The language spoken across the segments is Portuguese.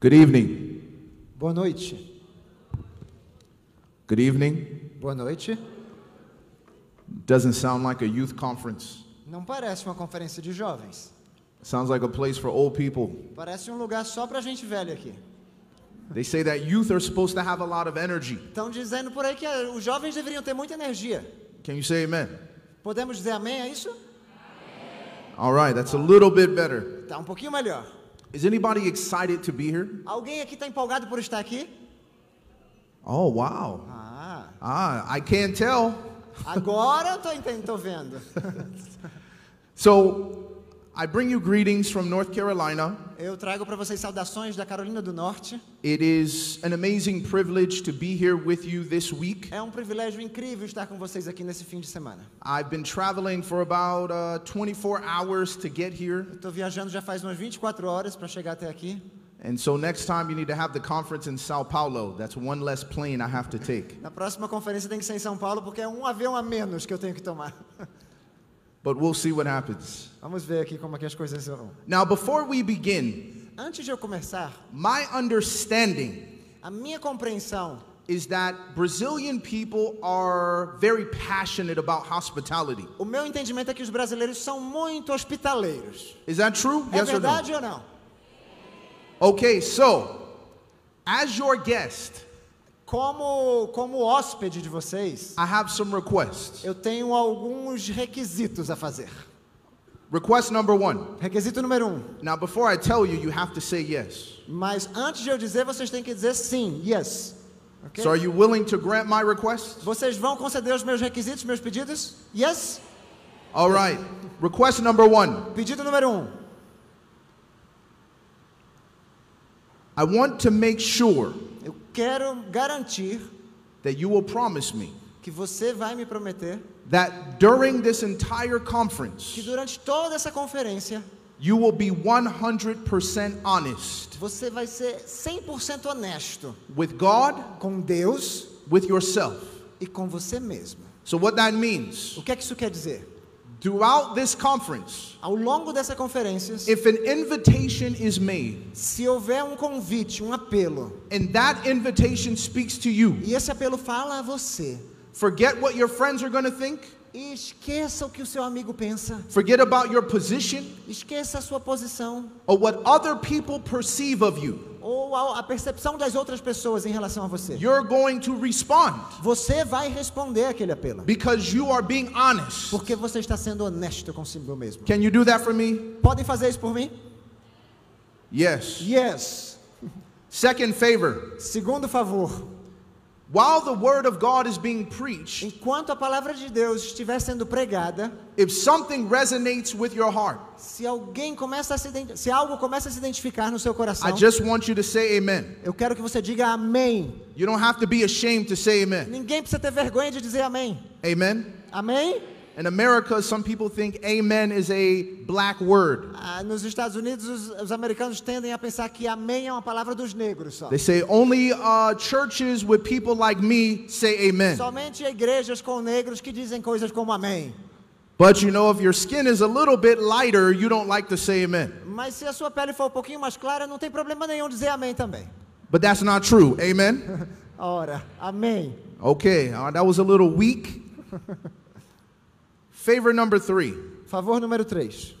Good evening. Boa noite. Good evening. Boa noite. Doesn't sound like a youth conference. Não parece uma conferência de jovens. Sounds like a place for old people. Parece um lugar só pra gente velha aqui. They say that youth are supposed to have a lot of energy. Estão dizendo por aí que eh, os jovens deveriam ter muita energia. Can you say amen? Podemos dizer amém a isso? All right, that's a little bit better. Tá um pouquinho melhor. Is anybody excited to be here? Alguém aqui está empolgado por estar aqui? Oh, wow. Ah, Ah, I can't tell. agora eu tô, tô vendo. So, I bring you greetings from North Carolina. Eu trago para vocês saudações da Carolina do Norte. It is an amazing privilege to be here with you this week. É um privilégio incrível estar com vocês aqui nesse fim de semana. I've been traveling for about uh, 24 hours to get here. Estou viajando já faz umas 24 horas para chegar até aqui. And so next time you need to have the conference in Sao Paulo. That's one less plane I have to take. Na próxima conferência tem que ser em São Paulo porque é um avião a menos que eu tenho que tomar. But we'll see what happens. Vamos ver aqui como é que as coisas vão. Now, before we begin, Antes de eu começar, my understanding a minha compreensão is that Brazilian people are very passionate about hospitality. O meu entendimento é que os brasileiros são muito hospitaleiros. Is that true? É yes or no? verdade ou não? Okay, so as your guest, Como, como hóspede de vocês, I have some requests. eu tenho alguns requisitos a fazer. Request number one. Requisito número um. Now, before I tell you, you have to say yes. Mas antes de eu dizer, vocês têm que dizer sim, yes. Ok? So, are you willing to grant my request? Vocês vão conceder os meus requisitos, meus pedidos? Yes? All right. Request number one. Pedido número um. I want to make sure quero garantir that you will promise me que você vai me prometer that during this entire que conference, durante toda essa conferência you will be 100% honest você vai ser 100% honesto with God, com Deus with yourself. e com você mesmo. So, what that means, O que é que isso quer dizer? Throughout this conference, Ao longo dessa conferência, if an invitation is made se houver um convite, um apelo, and that invitation speaks to you, e esse apelo fala a você, forget what your friends are going to think, esqueça o que o seu amigo pensa, forget about your position esqueça a sua posição or what other people perceive of you. Ou a, percepção das outras pessoas em relação a você. You're going to respond Você vai responder aquele apelo, because you are being honest. porque você está sendo honesto consigo mesmo. Can you do that for me? Podem fazer isso por mim? Yes. Yes. Second favor. Segundo favor, While the word of God is being preached, enquanto a palavra de Deus estiver sendo pregada, if something resonates with your heart, se alguém começa a se se algo começa a se identificar no seu coração, I just want you to say amen. eu quero que você diga amém. You don't have to be ashamed to say amen. Ninguém precisa ter vergonha de dizer amém. Amen. Amém? In America, some people think amen is a black word. Ah, nos Estados Unidos, os, os americanos tendem a pensar que amém é uma palavra dos negros só. They say only uh, churches with people like me say amen. Somente igrejas com negros que dizem coisas como amém. But you know, if your skin is a little bit lighter, you don't like to say amen. Mas se a sua pele for um pouquinho mais clara, não tem problema nenhum dizer amém também. But that's not true. Amen. Ora, amém. Okay, uh, that was a little weak. Favor number three. Favor número 3.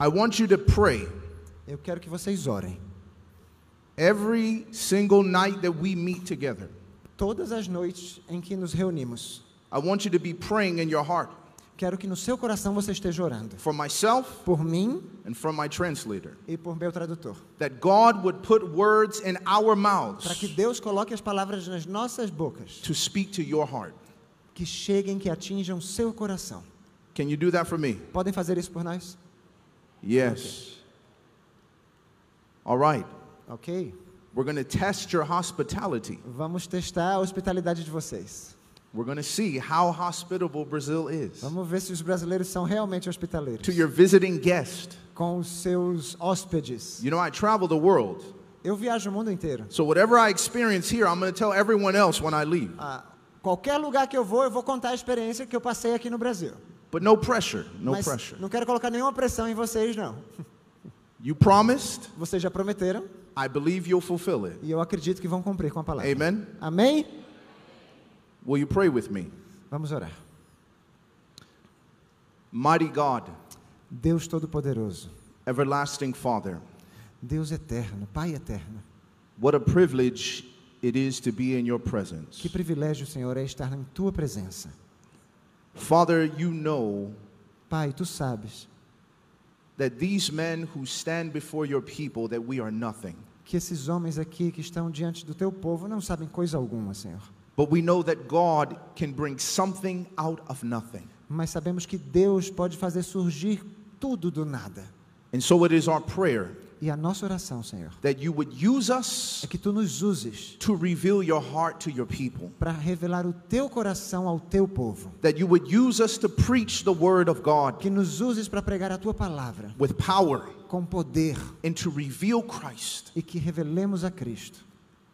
I want you to pray Eu quero que vocês orem. every single night that we meet together. Todas as noites em que nos reunimos, I want you to be praying in your heart quero que no seu coração você esteja orando. for myself Por mim and for my translator. e por meu tradutor. That God would put words in our Para que mouths Deus coloque as palavras nas nossas bocas. to speak to your heart. Que cheguem, que atinjam seu coração. Can you do that for me? Podem fazer isso por nós? Yes. All right. Ok? We're going to test your hospitality. Vamos testar a hospitalidade de vocês. We're going to see how hospitable Brazil is Vamos ver se os brasileiros são realmente hospitaleiros. to your visiting guest. Com os seus hóspedes. You know, I travel the world. Eu viajo o mundo inteiro. So whatever I experience here, I'm going to tell everyone else when I leave. Ah, qualquer lugar que eu vou, eu vou contar a experiência que eu passei aqui no Brasil. But no pressure, no Mas pressure. não quero colocar nenhuma pressão em vocês, não. You promised. Vocês já prometeram I believe you'll fulfill it. e eu acredito que vão cumprir com a palavra. Amen. Amém? Will you pray with me? Vamos orar. Mighty God, Deus Todo-Poderoso, everlasting Father, Deus eterno, Pai eterno. what a privilege it is to be in your presence. Que privilégio, Senhor, é estar em tua presença. Father, you know Pai, tu sabes that these men who stand before your people that we are nothing. que esses homens aqui que estão diante do teu povo não sabem coisa alguma, Senhor. But we know that God can bring something out of nothing. Mas sabemos que Deus pode fazer surgir tudo do nada. And so it is our prayer E a nossa oração, Senhor, that you would use us é que tu nos uses to reveal your heart to your people. para revelar o teu coração ao teu povo. That you would use us to preach the word of God Que nos uses para pregar a tua palavra with power com poder and to reveal Christ. e que revelemos a Cristo.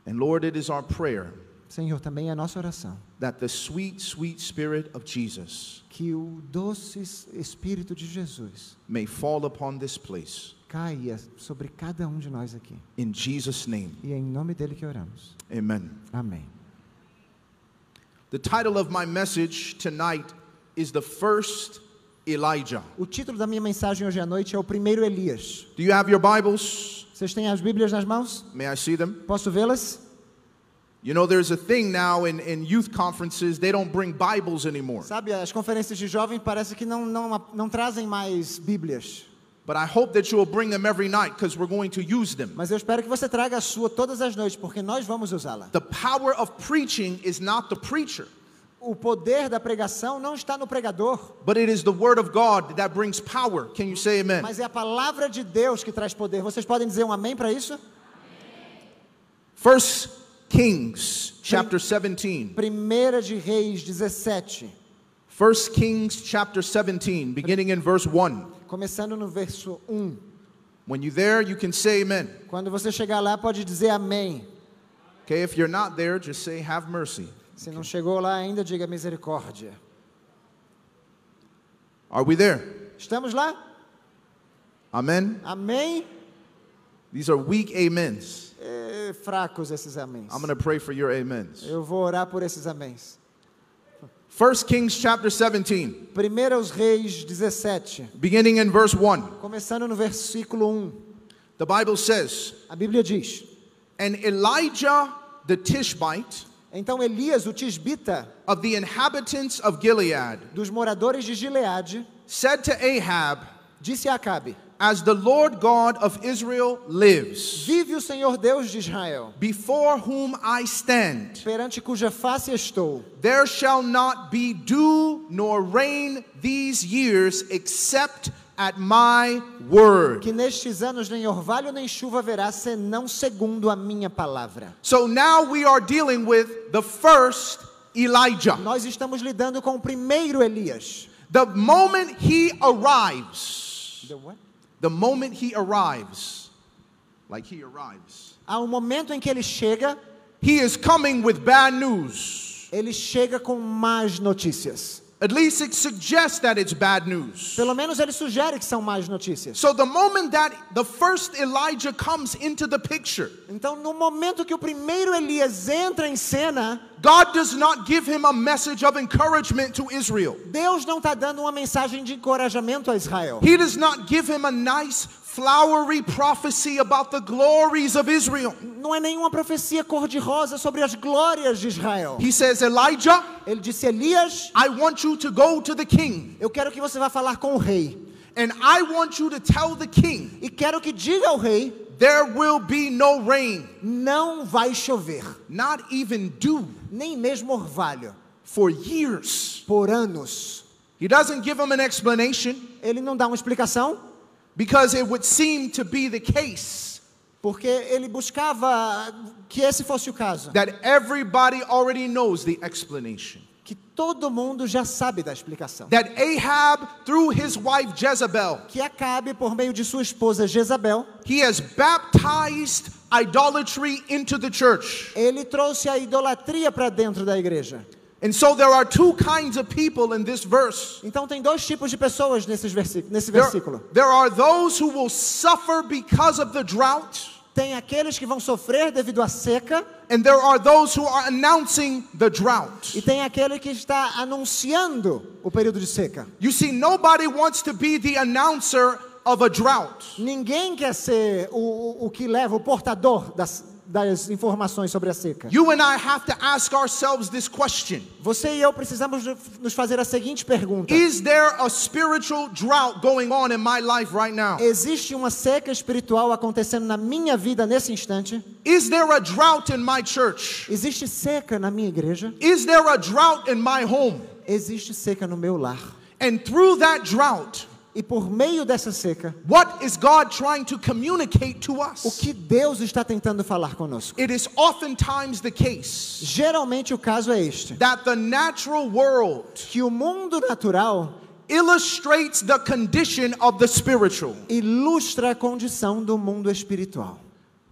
And Lord, it is our prayer Senhor, também é a nossa oração that the sweet, sweet Spirit of Jesus que o doce Espírito de Jesus may fall upon this place. caia sobre cada um de nós aqui. In Jesus' name, E é em nome dele que oramos. amen. Amém. The title of my message tonight is The First Elijah. O título da minha mensagem hoje à noite é o primeiro Elias. Do you have your Bibles? Vocês têm as Bíblias nas mãos? May I see them? Posso vê-las? You know, there's a thing now in, in youth conferences, they don't bring Bibles anymore. Sabe, as conferências de jovens parece que não, não, não trazem mais Bíblias. But I hope that you will bring them every night because we're going to use them. Mas eu espero que você traga a sua todas as noites, porque nós vamos usá-la. The power of preaching is not the preacher, O poder da pregação não está no pregador, but it is the Word of God that brings power. Can you say amen? mas é a palavra de Deus que traz poder. Vocês podem dizer um amém para isso? First Kings chapter 17. Primeira de Reis 17, First Kings chapter 17, beginning in verse 1. começando no verso 1. When you're there, you can say amen. Quando você chegar lá, pode dizer amém. Okay, if you're not there, just say have mercy. Se não chegou lá ainda, diga misericórdia. Are we there? Estamos lá? Amen. Amém? These are weak amens. É, fracos esses améns. I'm going to pray for your amens. Eu vou orar por esses améns. First Kings chapter 17, Primeiro aos Reis 17, beginning in verse 1. começando no versículo 1. The Bible says, A Bíblia diz: And Elijah the Tishbite Então Elias, o tisbita, of the inhabitants of Gilead dos moradores de Gileade, said to Ahab, disse a Acabe: As the Lord God of Israel lives, Vive o Senhor Deus de Israel, before whom I stand, perante cuja face estou. there shall not be dew nor rain these years except at my word. Que nestes anos nem orvalho nem chuva haverá, senão segundo a minha palavra. So now we are dealing with the first Elijah. Nós estamos lidando com o primeiro Elias. The moment he arrives, the moment he arrives, like he arrives, um momento em que ele chega, he is coming with bad news. ele chega com más notícias. At least it suggests that it's bad news. Pelo menos ele sugere que são más notícias. So the moment that the first Elijah comes into the picture, Então, no momento que o primeiro Elias entra em cena, God does not give him a message of encouragement to Israel. Deus não está dando uma mensagem de encorajamento a Israel. He does not give him a nice flowery prophecy about the glories of Israel. Não é nenhuma profecia cor-de-rosa sobre as glórias de Israel. He says, Elijah, Ele disse: Elias, I want you to go to the king, eu quero que você vá falar com o rei. and I want you to tell the king E quero que diga ao rei: there will be no rain, não vai chover, not even dew, nem mesmo orvalho, for years. por anos. He doesn't give him an explanation Ele não dá uma explicação, because it would seem to be the case porque ele buscava que esse fosse o caso. that everybody already knows the explanation. Que todo mundo já sabe da explicação. That Ahab, through his wife Jezebel, Que Acabe, por meio de sua esposa Jezabel, he has baptized idolatry into the church. ele trouxe a idolatria para dentro da igreja. And so there are two kinds of people in this verse. Então tem dois tipos de pessoas nesse There, versículo. there are those who will suffer because of the drought, Tem aqueles que vão sofrer devido à seca and there are those who are announcing the drought. e tem aquele que está anunciando o período de seca. You see, nobody wants to be the announcer of a drought. Ninguém quer ser o, o, que leva, o portador das, das informações sobre a seca. You and I have to ask ourselves this question Você e eu precisamos nos fazer a seguinte pergunta: Is there a spiritual drought going on in my life right now? Existe uma seca espiritual acontecendo na minha vida nesse instante? Is there a drought in my church? Existe seca na minha igreja? Is there a drought in my home? Existe seca no meu lar. And through that drought, E por meio dessa seca, what is God trying to communicate to o us? que Deus está tentando falar conosco? It is oftentimes the case Geralmente o caso é este: that the natural world que o mundo natural illustrates the condition of the spiritual. ilustra a condição do mundo espiritual.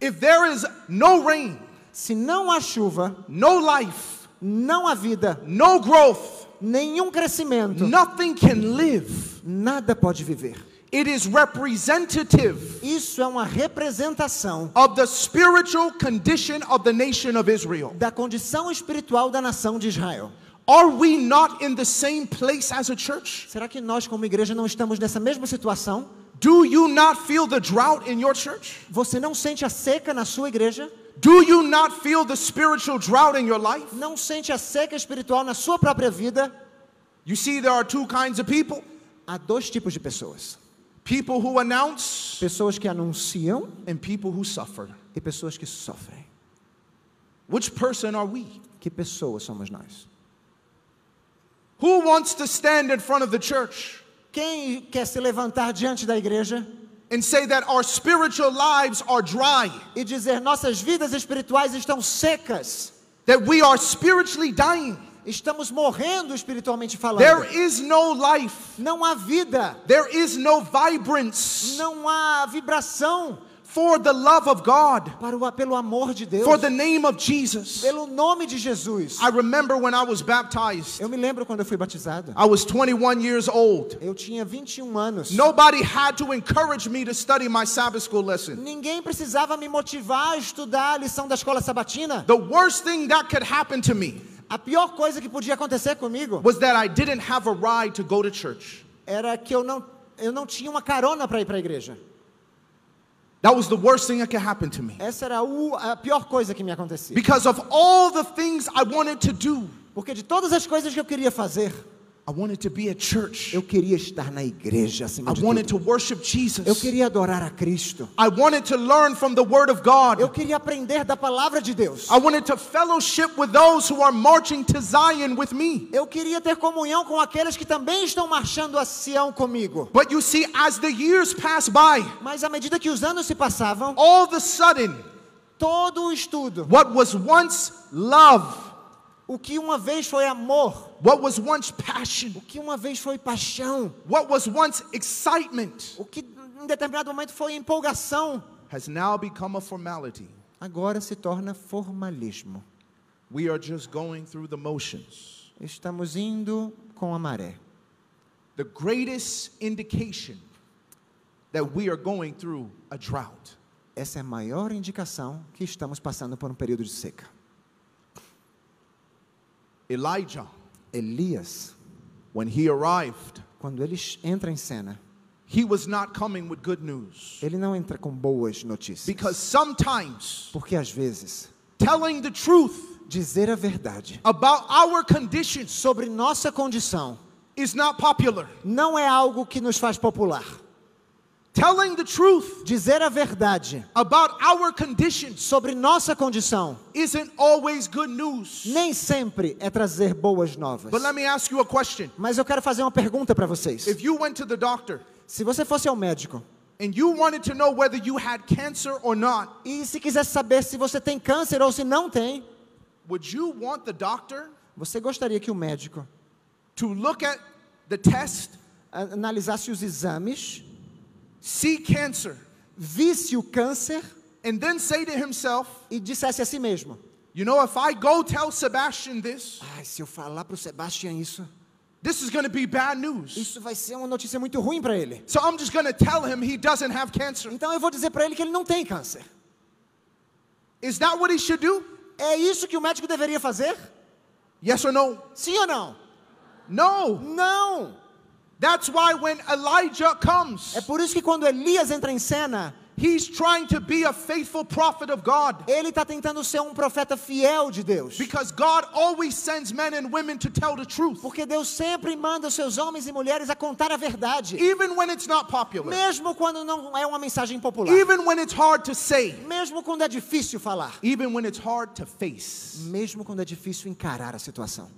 If there is no rain, Se não há chuva, no life, não há vida, no growth, nenhum crescimento, nothing can live. Nada pode viver. It is representative Isso é uma representação of the spiritual condition of the nation of Israel. da condição espiritual da nação de Israel. Are we not in the same place as a church? Será que nós, como igreja, não estamos nessa mesma situação? Do you not feel the drought in your church? Você não sente a seca na sua igreja? Do you not feel the spiritual drought in your life? Não sente a seca espiritual na sua própria vida? You see, there are two kinds of people Há dois tipos de pessoas: people who announce pessoas que anunciam and people who suffer. e pessoas que sofrem. Which person are we? Que pessoas somos nós? Who wants to stand in front of the church Quem quer se levantar diante da igreja and say that our spiritual lives are dry, e dizer nossas vidas espirituais estão secas, that we are spiritually dying? Estamos morrendo espiritualmente falando? There is no life, Não há vida, there is no vibrance não há vibração for the love of God, para o, pelo amor de Deus, for the name of Jesus. pelo nome de Jesus. I remember when I was baptized, Eu me lembro quando eu fui batizado. I was 21 years old. Eu tinha 21 anos. Nobody had to encourage me to study my Sabbath school lesson. Ninguém precisava me motivar a estudar a lição da escola sabatina. The worst thing that could happen to me A pior coisa que podia acontecer comigo was that I didn't have a ride to go to church. era que eu não, eu não tinha uma carona para ir para a igreja. That was the worst thing that could happen to me. Essa era a pior coisa que me acontecia. Because of all the things I wanted to do, Porque de todas as coisas que eu queria fazer, I wanted to be at church. eu queria estar na igreja acima I de wanted tudo. to worship Eu Jesus. queria adorar a Cristo. I wanted to learn from the Word of Eu God. queria aprender da palavra de Deus. I wanted to fellowship with those who are marching to Zion with me. Eu queria ter comunhão com aqueles que também estão marchando a Sião comigo. But you see, as the years pass by, Mas à medida que os anos se passavam, all of a sudden, todo o estudo, what was once love, o que uma vez foi amor, what was once passion, o que uma vez foi paixão, what was once excitement, o que em determinado momento foi empolgação, has now become a formality. agora se torna formalismo. We are just going through the motions. Estamos indo com a maré. The greatest indication that we are going through a drought Essa é a maior indicação que estamos passando por um período de seca. Elijah, Elias, when he arrived, quando ele entra em cena, he was not coming with good news. ele não entra com boas notícias. Because sometimes Porque às vezes, telling the truth dizer a verdade about our conditions sobre nossa condição is not popular. não é algo que nos faz popular. Telling the truth Dizer a verdade about our conditions sobre nossa condição isn't always good news. nem sempre é trazer boas novas. But let me ask you a question. Mas eu quero fazer uma pergunta para vocês. If you went to the doctor Se você fosse ao médico and you wanted to know whether you had cancer or not, e se quisesse saber se você tem câncer ou se não tem, would you want the doctor você gostaria que o médico to look at the test, analisasse os exames, see cancer, visse o câncer and then say to himself, e dissesse a si mesmo: You know, if I go tell Sebastian this, Ai, se eu falar para o Sebastian isso, this is going to be bad news. isso vai ser uma notícia muito ruim para ele. So I'm just going to tell him he doesn't have cancer. Então eu vou dizer para ele que ele não tem câncer. Is that what he should do? É isso que o médico deveria fazer? Yes or no? Sim ou não? No. Não. That's why when Elijah comes, É por isso que quando Elias entra em cena, he's trying to be a faithful prophet of God. ele está tentando ser um profeta fiel de Deus. Because God always sends men and women to tell the truth, Porque Deus sempre manda os seus homens e mulheres a contar a verdade, even when it's not popular, mesmo quando não é uma mensagem popular, even when it's hard to say, mesmo quando é difícil falar, even when it's hard to face. mesmo quando é difícil encarar a situação.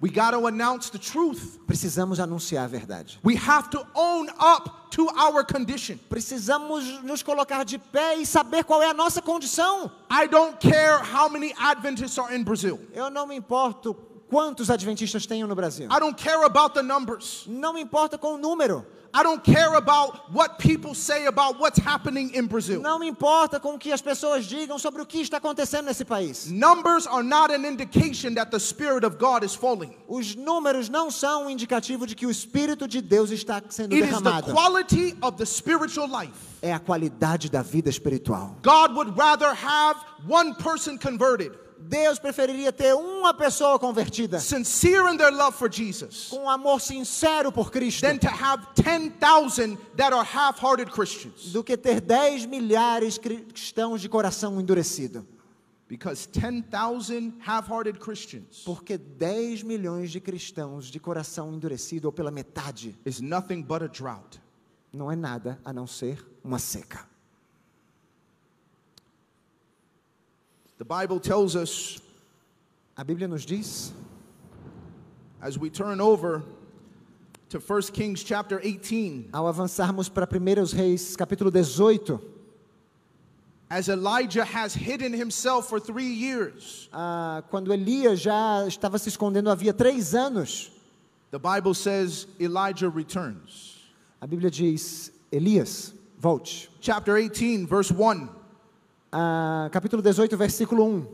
We got to announce the truth. Precisamos anunciar a verdade. We have to own up to our condition. Precisamos nos colocar de pé e saber qual é a nossa condição. I don't care how many Adventists are in Brazil. Eu não me importo quantos adventistas tenham no Brasil. I don't care about the numbers. Não me importa com o número. I don't care about what people say about what's happening in Brazil. Não me importa com o que as pessoas digam sobre o que está acontecendo nesse país. Numbers are not an indication that the Spirit of God is falling. Os números não são um indicativo de que o Espírito de Deus está sendo It is the derramado. quality of the spiritual life. É a qualidade da vida espiritual. God would rather have one person converted, Deus preferiria ter uma pessoa convertida sincere in their love for Jesus, com um amor sincero por Cristo than to have 10,000 that are half hearted Christians. do que ter 10 milhares cristãos de coração endurecido. Because 10,000 half hearted Christians Porque 10 milhões de cristãos de coração endurecido ou pela metade is nothing but a drought. não é nada a não ser uma seca. The Bible tells us A Bíblia nos diz, as we turn over to 1 Kings chapter 18, ao avançarmos para 1 Reis, capítulo 18, as Elijah has hidden himself for three years, ah, quando Elias já estava se escondendo havia três anos, the Bible says Elijah returns. a Bíblia diz: Elias, volte. Chapter 18, verse 1. Ah, capítulo 18, versículo 1.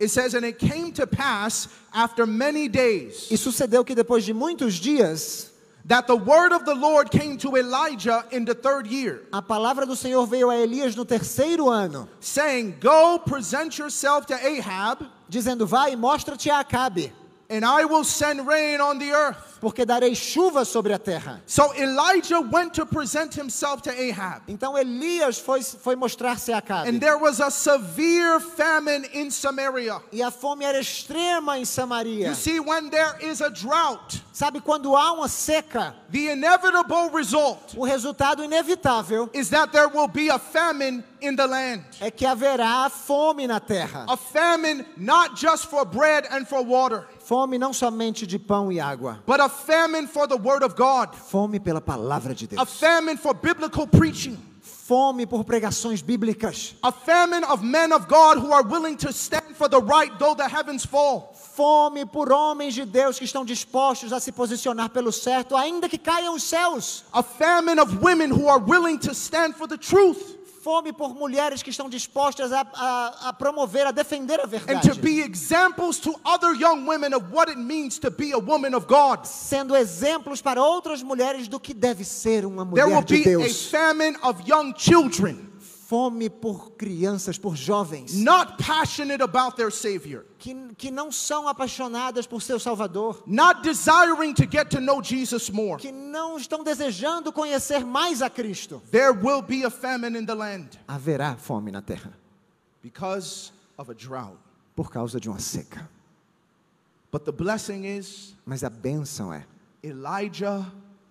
It says, And it came to pass after many days E sucedeu que depois de muitos dias, that the word of the Lord came to Elijah in the third year, a palavra do Senhor veio a Elias no terceiro ano, saying, Go present yourself to Ahab, dizendo: Vai e mostra-te a Acabe, and I will send rain on the earth. porque darei chuva sobre a terra. So Elijah went to present himself to Ahab. Então Elias foi, foi mostrar-se a Acabe. And there was a severe famine in Samaria. E a fome era extrema em Samaria. You see, when there is a drought, Sabe, quando há uma seca, the inevitable result o resultado inevitável is that there will be a famine in the land. é que haverá fome na terra. A famine not just for bread and for water, Fome não somente de pão e água, but a famine for the word of God, fome pela palavra de a Deus, famine for biblical preaching, fome por pregações bíblicas, a famine of men of God who are willing to stand for the right though the heavens fall. fome por homens de Deus que estão dispostos a se posicionar pelo certo, ainda que caiam os céus, A famine of women who are willing to stand for the truth fome por mulheres que estão dispostas a, a, a promover, a defender a and verdade, to be examples to other young women of what it means to be a woman of God. sendo exemplos para outras mulheres do que deve ser uma There will mulher de be a Deus. famine of young children Fome por crianças, por jovens, not passionate about their Savior, que, que não são apaixonadas por seu Salvador, not desiring to get to know Jesus more. que não estão desejando conhecer mais a Cristo. There will be a famine in the land Haverá fome na terra because of a drought. por causa de uma seca. But the blessing is Mas a bênção é: Elijah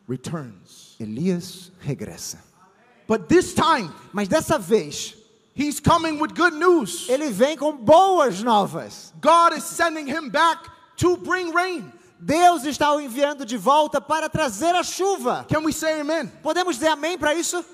returns. Elias regressa. But this time, Mas dessa vez, he's coming with good news. ele vem com boas novas. God is sending him back to bring rain. Deus está o enviando de volta para trazer a chuva. Can we say amen? Podemos dizer amém para isso?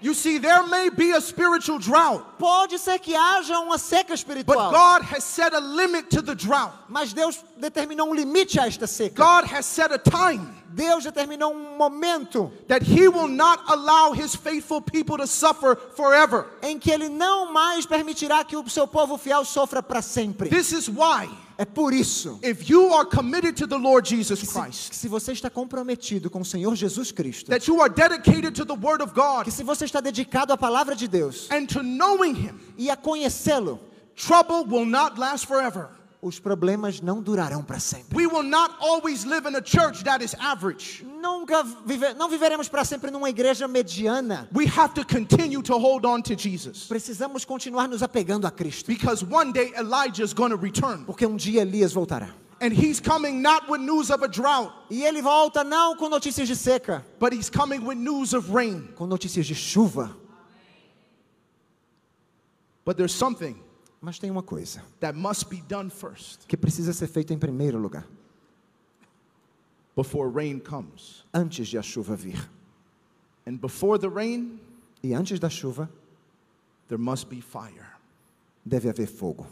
You see, there may be a spiritual drought, Pode ser que haja uma seca but espiritual, God has set a limit to the drought. mas Deus determinou um limite a esta seca. God has set a time Deus determinou um momento that He will not allow His faithful people to suffer forever. em que Ele não mais permitirá que o seu povo fiel sofra para sempre. This is why, É por isso if you are committed to the Lord Jesus Christ, que se você está comprometido com o Senhor Jesus Cristo, that you are dedicated to the Word of God que se você está dedicado à palavra de Deus and to knowing Him, e a conhecê-lo, trouble will not last forever. Os problemas não durarão para sempre. We will not always live in a church that is average. Nunca vive, não viveremos para sempre numa igreja mediana. We have to continue to hold on to Jesus Precisamos continuar nos apegando a Cristo, because one day Elijah is going to return porque um dia Elias voltará. and he's coming not with news of a drought, E ele volta não com notícias de seca, but he's coming with news of rain. com notícias de chuva. But there's something Mas tem uma coisa that must be done first que precisa ser feita em primeiro lugar, before rain comes. antes de a chuva vir. And before the rain, E antes da chuva, there must be fire. deve haver fogo.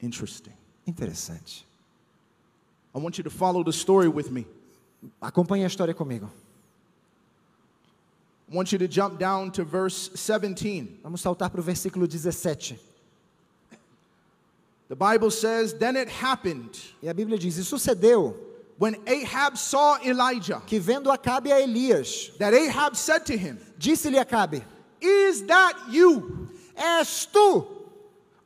Interesting. Interessante. I want you to follow the story with me. Acompanhe a história comigo. I want you to jump down to verse 17. Vamos saltar para o versículo 17. The Bible says, Then it happened E a Bíblia diz: E sucedeu when Ahab saw Elijah que, vendo Acabe a Elias, that Ahab said to him, disse-lhe Acabe: Is that you, És tu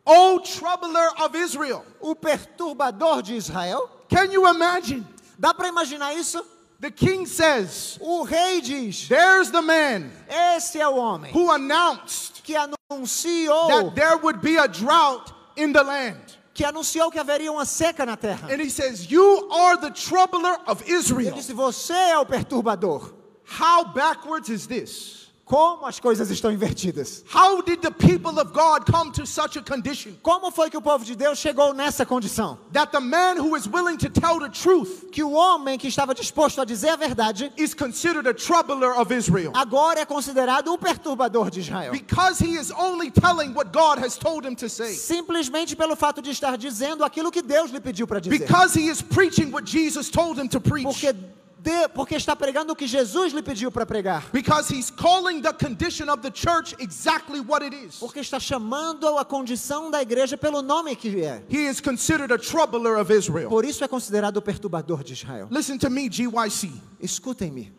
O troubler of Israel? o perturbador de Israel? Can you imagine? Dá para imaginar isso? The king says, O rei diz: There's the man Esse é o homem who announced que anunciou that there would be a drought in the land. que anunciou que haveria uma seca na terra. And he says, You are the troubler of Ele Israel. disse: Você é o perturbador. How backwards is this? Como as coisas estão invertidas? How did the people of God come to such a condition? Como foi que o povo de Deus chegou nessa condição? That the man who is willing to tell the truth Que o homem que estava disposto a dizer a verdade is considered a troubler of Israel. agora é considerado o perturbador de Israel. Because he is only telling what God has told him to say. Simplesmente pelo fato de estar dizendo aquilo que Deus lhe pediu para dizer. Because he is preaching what Jesus told him to preach. Porque, de- porque está pregando o que Jesus lhe pediu para pregar. Because he's calling the condition of the church exactly what it is. Porque está chamando a condição da igreja pelo nome que é. He is considered a troubler of Israel. Por isso é considerado o perturbador de Israel. Listen to me, GYC. Escutem-me.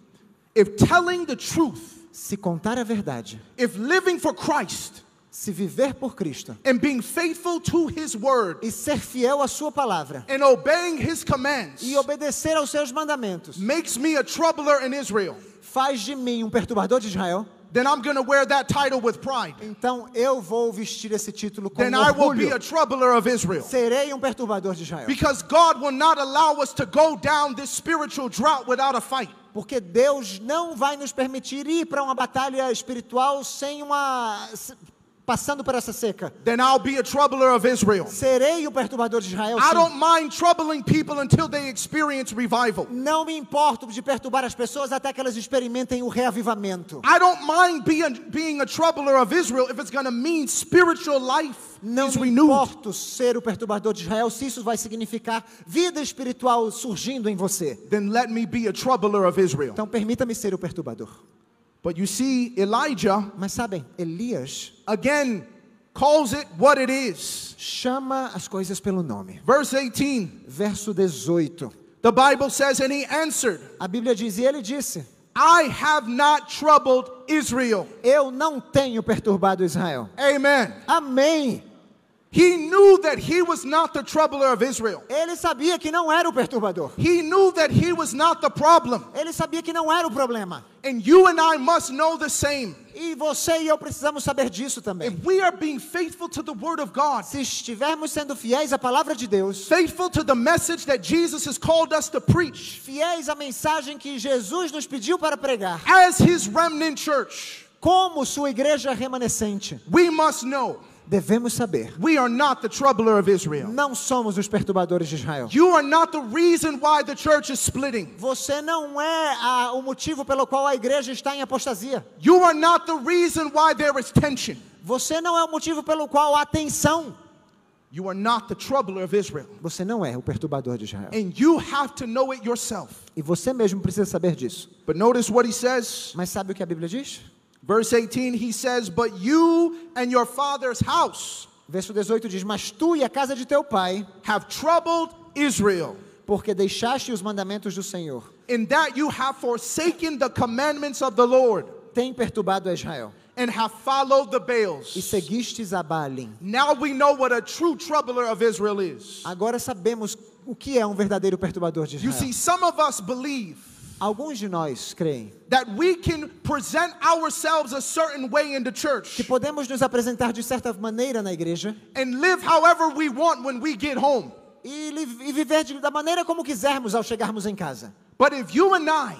If telling the truth, Se contar a verdade, if living for Christ, se viver por Cristo and being faithful to his word, e ser fiel à sua palavra and obeying his commands, e obedecer aos seus mandamentos, makes me a troubler in Israel, faz de mim um perturbador de Israel, then I'm going to wear that title with pride. então eu vou vestir esse título com Then I will be orgulho. a troubler of Israel. Serei um perturbador de Israel. Because God will not allow us to go down this spiritual drought without a fight. Porque Deus não vai nos permitir ir para uma batalha espiritual sem uma. Passando por essa seca. Then I'll be a troubler of Israel. Serei o perturbador de Israel. I don't mind troubling people until they experience revival. Não me importo de perturbar as pessoas até que elas experimentem o reavivamento. I don't mind being, being a troubler of Israel if it's going to mean spiritual life Não me importo ser o perturbador de Israel se isso vai significar vida espiritual surgindo em você. Then let me be a troubler of Israel. Então permita-me ser o perturbador. But you see, Elijah Mas sabem, Elias again calls it what it is. chama as coisas pelo nome. Verse 18, Verso 18. the Bible says, And he answered, A Bíblia diz: E ele disse: I have not troubled Israel. Eu não tenho perturbado Israel. Amen. Amém. He knew that he was not the troubler of Israel. Ele sabia que não era o perturbador. He knew that he was not the problem. Ele sabia que não era o problema. And you and I must know the same. E você e eu precisamos saber disso também. If we are being faithful to the Word of God, Se estivermos sendo fiéis à palavra de Deus, faithful to the message that Jesus has called us to preach, fiéis à mensagem que Jesus nos pediu para pregar, as His remnant church, como sua igreja remanescente, we must know Devemos saber. we are not the troubler of Israel. Não somos os perturbadores de Israel. You are not the reason why the church is splitting. Você não é a- o motivo pelo qual a igreja está em apostasia. You are not the reason why there is tension. Você não é o motivo pelo qual há tensão. You are not the troubler of Israel. Você não é o perturbador de Israel. And you have to know it yourself. E você mesmo precisa saber disso. But notice what he says. Mas sabe o que a Bíblia diz? Verse 18, he says, But you and your father's house Verso 18 diz: Mas tu e a casa de teu pai, have troubled Israel, porque deixaste os mandamentos do Senhor, in that you have forsaken the commandments of the Lord tem perturbado a Israel, and have followed the e Baals. seguistes a Baalim. Now we know what a true troubler of Israel is. Agora sabemos o que é um verdadeiro perturbador de You Israel. see, some of us believe Alguns de nós creem that we can present ourselves a certain way in the que church podemos nos apresentar de certa maneira na igreja and live however we want when we get home. e, e viver de- da maneira como quisermos ao chegarmos em casa. But if you and I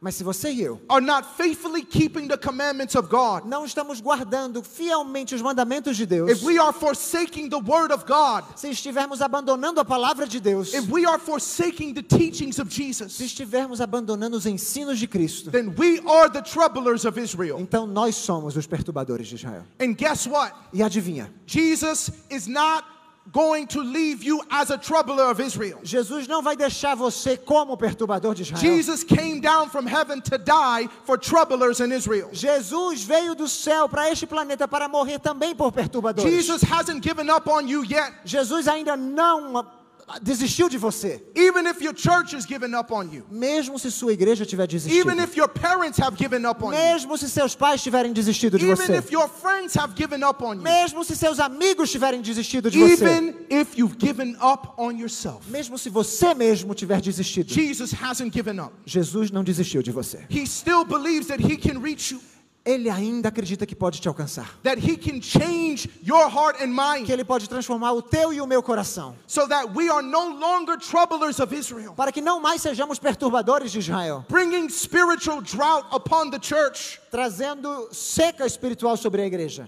Mas se você e eu are not faithfully keeping the commandments of God, não estamos guardando fielmente os mandamentos de Deus, if we are forsaking the word of God, se estivermos abandonando a palavra de Deus, if we are forsaking the teachings of se Jesus, estivermos abandonando os ensinos de Cristo, then we are the troublers of Israel. então nós somos os perturbadores de Israel. And guess what? E adivinha? Jesus is not going to leave you as a troubler of Israel. Jesus não vai deixar você como perturbador de Israel. Jesus came down from heaven to die for troublers in Israel. Jesus veio do céu para este planeta para morrer também por perturbadores. Jesus hasn't given up on you yet. Jesus ainda não desistiu de você. Even if your church has given up on you, Mesmo se sua igreja tiver desistido. even if your parents have given up on you, Mesmo se seus pais tiverem desistido de even você. if your friends have given up on you, Mesmo se seus amigos tiverem desistido de você. even if you've given up on yourself, Mesmo se você mesmo tiver desistido. Jesus hasn't given up. Jesus não desistiu de você. He still believes that He can reach you, Ele ainda acredita que pode te alcançar. that He can change your heart and Que Ele pode transformar o teu e o meu coração. so that we are no longer troublers of Israel, Para que não mais sejamos perturbadores de Israel. bringing spiritual drought upon the church Trazendo seca espiritual sobre a igreja.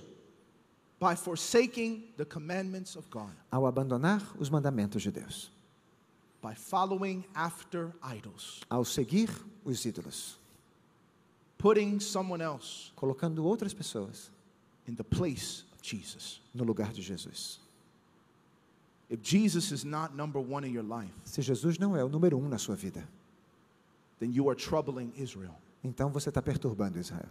by forsaking the commandments of God, Ao abandonar os mandamentos de Deus. by following after idols, Ao seguir os ídolos. Putting someone else Colocando outras pessoas in the place of Jesus. no lugar de Jesus. If Jesus is not number one in your life, Se Jesus não é o número um na sua vida, then you are troubling Israel. então você está perturbando Israel.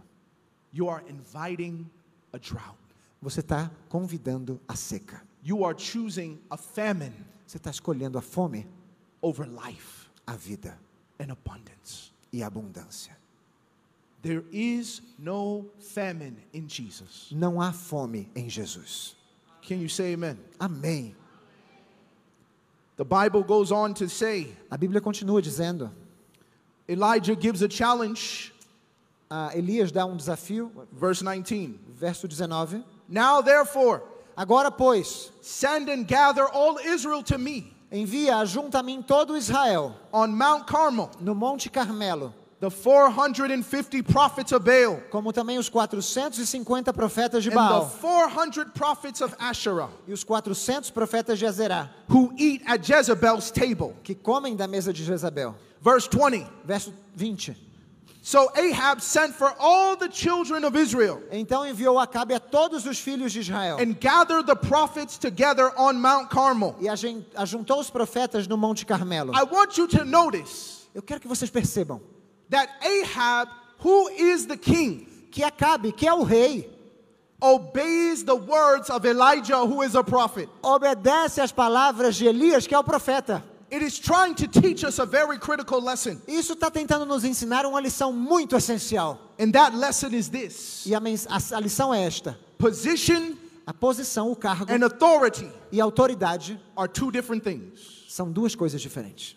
You are inviting a drought. Você está convidando a seca. You are choosing a famine Você está escolhendo a fome, over life a vida and abundance. e a abundância. There is no famine in Jesus. Não há fome em Jesus. Can you say amen? Amém. The Bible goes on to say A Bíblia continua dizendo: Elijah gives a challenge, ah, Elias dá um desafio, verse 19. verso 19. Now, therefore, Agora, pois, send and gather all Israel to me envia junto a mim todo Israel on Mount Carmel, no Monte Carmelo, the 450 prophets of Baal, como também os 450 profetas de and the Baal 400 prophets of Asherah e os 400 profetas de Azerá, who eat at Jezebel's table. que comem da mesa de Jezabel. Verse 20. Verso 20. So Ahab sent for all the children of Israel Então enviou Acabe a todos os filhos de Israel and gathered the prophets together on Mount Carmel. e ajuntou os profetas no Monte Carmelo. I want you to notice Eu quero que vocês percebam that Ahab, who is the king, que Acabe, que é o rei, obeys the words of Elijah, who is a prophet. obedece às palavras de Elias, que é o profeta. It is trying to teach us a very critical lesson. Isso está tentando nos ensinar uma lição muito essencial. And that lesson is this E a, a, a lição é esta: position a posição, o cargo and authority e a autoridade are two different things. são duas coisas diferentes.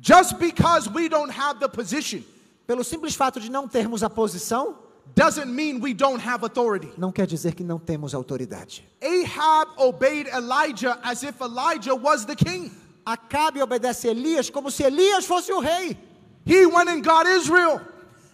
Just because we don't have the position Pelo simples fato de não termos a posição, doesn't mean we don't have authority. não quer dizer que não temos autoridade. Ahab obeyed Elijah as if Elijah was the king. Acabe obedece Elias como se Elias fosse o rei. He went and got Israel.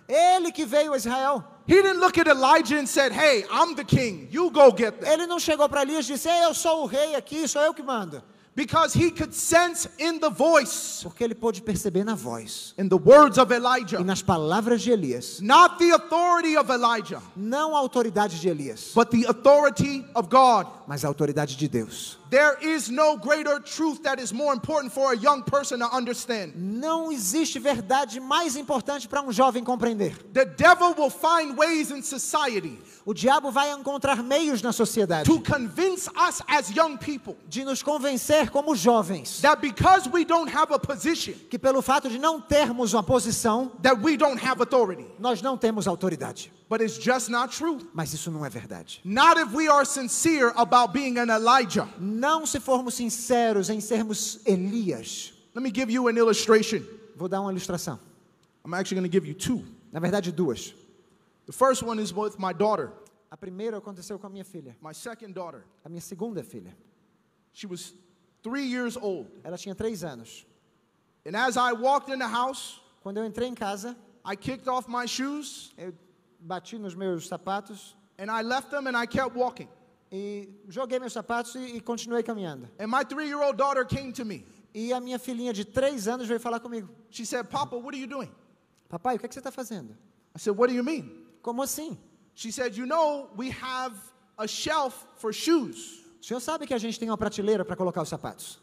Ele que veio a Israel. He didn't look at Elijah and said, Hey, I'm the king. You go get them. Ele não chegou para Elias e disse: "Ei, Eu sou o rei aqui, sou eu que mando. Because he could sense in the voice, Porque ele pôde perceber na voz in the words of e Elijah, nas palavras de Elias, not the authority of Elijah, não a autoridade de Elias, but the authority of God. mas a autoridade de Deus. There is no greater truth that is more important for a young person to understand. Não existe verdade mais importante para um jovem compreender. The devil will find ways in society O diabo vai encontrar meios na sociedade to convince us as young people de nos convencer como jovens that because we don't have a position, que pelo fato de não termos uma posição, that we don't have authority. nós não temos autoridade. But it's just not true. Mas isso não é verdade. Not if we are sincere about being an Elijah. Não se formos sinceros em sermos Elias. Let me give you an illustration. Vou dar uma ilustração. I'm actually going to give you two. Na verdade, duas. The first one is with my daughter, A primeira aconteceu com a minha filha, my second daughter. a minha segunda filha. She was three years old. Ela tinha três anos. And as I walked in the house, Quando eu entrei em casa, I kicked off my shoes eu bati nos meus sapatos and I left them and I kept walking. e joguei meus sapatos e, e continuei caminhando. And my three year old daughter came to me. E a minha filhinha de três anos veio falar comigo. She said, Papa, what are you doing? Papai, o que, é que você está fazendo? I said, What do you mean? Como assim? She said, You know, we have a shelf for shoes. O senhor sabe que a gente tem uma prateleira para colocar os sapatos.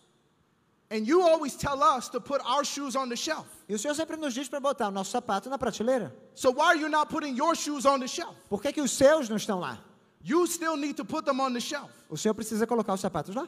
And you always tell us to put our shoes on the shelf. E o senhor sempre nos diz para botar o nosso sapato na prateleira. So why are you not putting your shoes on the shelf? Por que, que os seus não estão lá? You still need to put them on the shelf. O senhor precisa colocar os sapatos lá.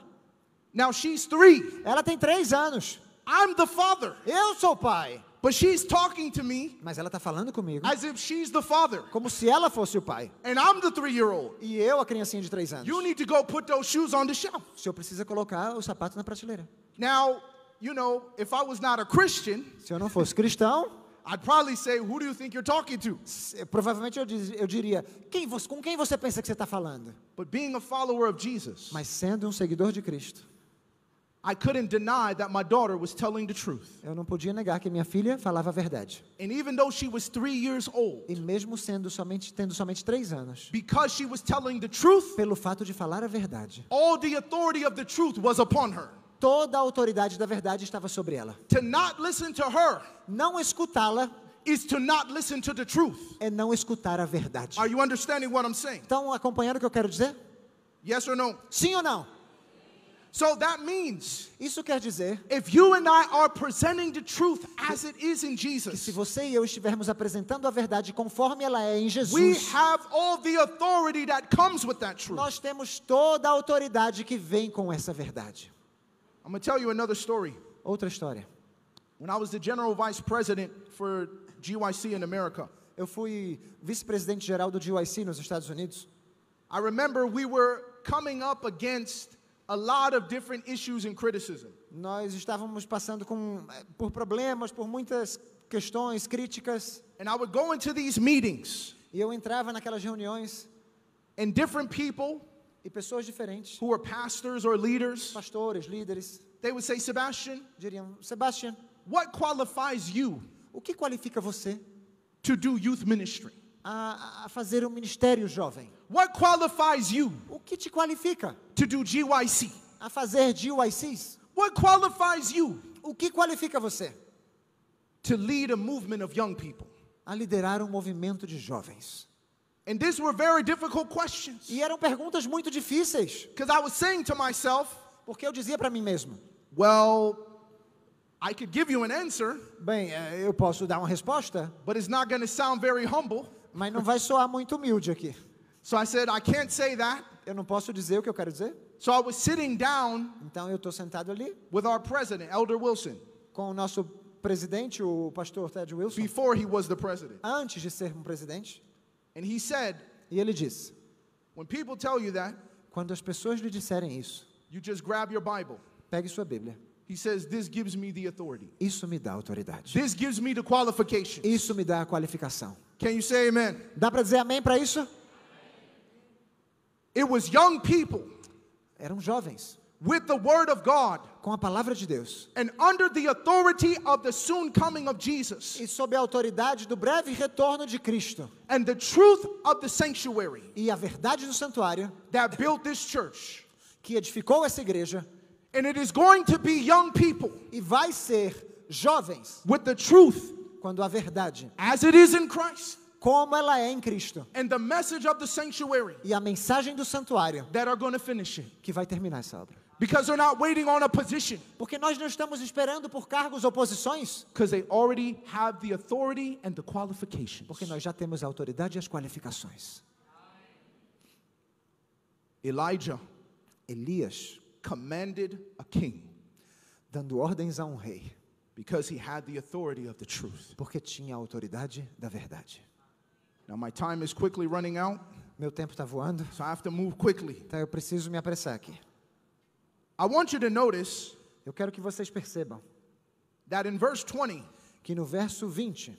Now she's three. Ela tem três anos. I'm the father. Eu sou o pai. But she's talking to me Mas ela está falando comigo as if she's the father. como se ela fosse o pai. And I'm the three year old. E eu, a criancinha de três anos. You need to go put those shoes on the shelf. O senhor precisa colocar o sapato na prateleira. Now, you know, if I was not a Christian, Se eu não fosse cristão, I'd probably say, Who do you think you're talking to? provavelmente eu, diz- eu diria: quem você- com quem você pensa que você está falando? But being a follower of Jesus, Mas sendo um seguidor de Cristo, I couldn't deny that my daughter was telling the truth. eu não podia negar que minha filha falava a verdade. And even though she was three years old, E mesmo sendo somente tendo somente três anos, because she was telling the truth, pelo fato de falar a verdade, all the authority of the truth was upon her. Toda a autoridade da verdade estava sobre ela. To not listen to her Não escutá-la is to not listen to the truth. é não escutar a verdade. Are you understanding what I'm saying? Estão acompanhando o que eu quero dizer? Yes or no? Sim ou não? So that means Isso quer dizer if you and I are presenting the truth as it is in que Jesus, se você e eu estivermos apresentando a verdade conforme ela é em we Jesus, have all the authority that comes with that truth. nós temos toda a autoridade que vem com essa verdade. I'm going to tell you another story. Outra história. When I was the general vice president for GYC in America, Eu fui vice-presidente geral do GYC nos Estados Unidos. I remember we were coming up against a lot of different issues and criticism. Nós estávamos passando com, eh, por problemas, por muitas questões, críticas, And I would go into these meetings, e eu entrava naquelas reuniões and different people e pessoas diferentes, who were pastors or leaders, pastores, líderes, they would say, Sebastian, diriam: Sebastian, what qualifies you o que qualifica você to do youth ministry? a, a fazer um ministério jovem? What qualifies you O que te qualifica to do GYC? a fazer GYCs? What qualifies you O que qualifica você to lead a movement of young people? a liderar um movimento de jovens? And these were very difficult questions. E eram perguntas muito difíceis, Because I was saying to myself, porque eu dizia para mim mesmo: well, I could give you an answer, bem, eh, eu posso dar uma resposta, but it's not going to sound very humble. mas não vai soar muito humilde aqui. So I said, I can't say that. Eu não posso dizer o que eu quero dizer. So I was sitting down Então eu estou sentado ali with our president, Elder Wilson, com o nosso presidente, o pastor Ted Wilson, before he was the president. antes de ser um presidente, And he said, e ele disse: when people tell you that, quando as pessoas lhe disserem isso, you just grab your Bible. pegue sua Bíblia. He says, this gives me the authority. Isso me dá autoridade. This gives me the qualification. Isso me dá a qualificação. Can you say amen? Dá para dizer amém para isso? It was young people Eram jovens with the word of God com a palavra de Deus and under the authority of the soon coming of Jesus e sob a autoridade do breve retorno de Cristo and the truth of the sanctuary e a verdade do santuário that built this church. que edificou essa igreja And it is going to be young people e vai ser jovens with the truth quando a verdade, as it is in Christ como ela é em Cristo and the message of the sanctuary e a mensagem do santuário that are going to finish it. que vai terminar essa obra. Because they're not waiting on a position, Porque nós não estamos esperando por cargos ou posições, because they already have the authority and the qualifications. porque nós já temos a autoridade e as qualificações. Elijah Elias commanded a king dando ordens a um rei, because he had the authority of the truth. porque tinha a autoridade da verdade. Now, my time is quickly running out, Meu tempo está voando, so I have to move quickly. então eu preciso me apressar aqui. I want you to notice Eu quero que vocês percebam that in verse 20, que no verso 20,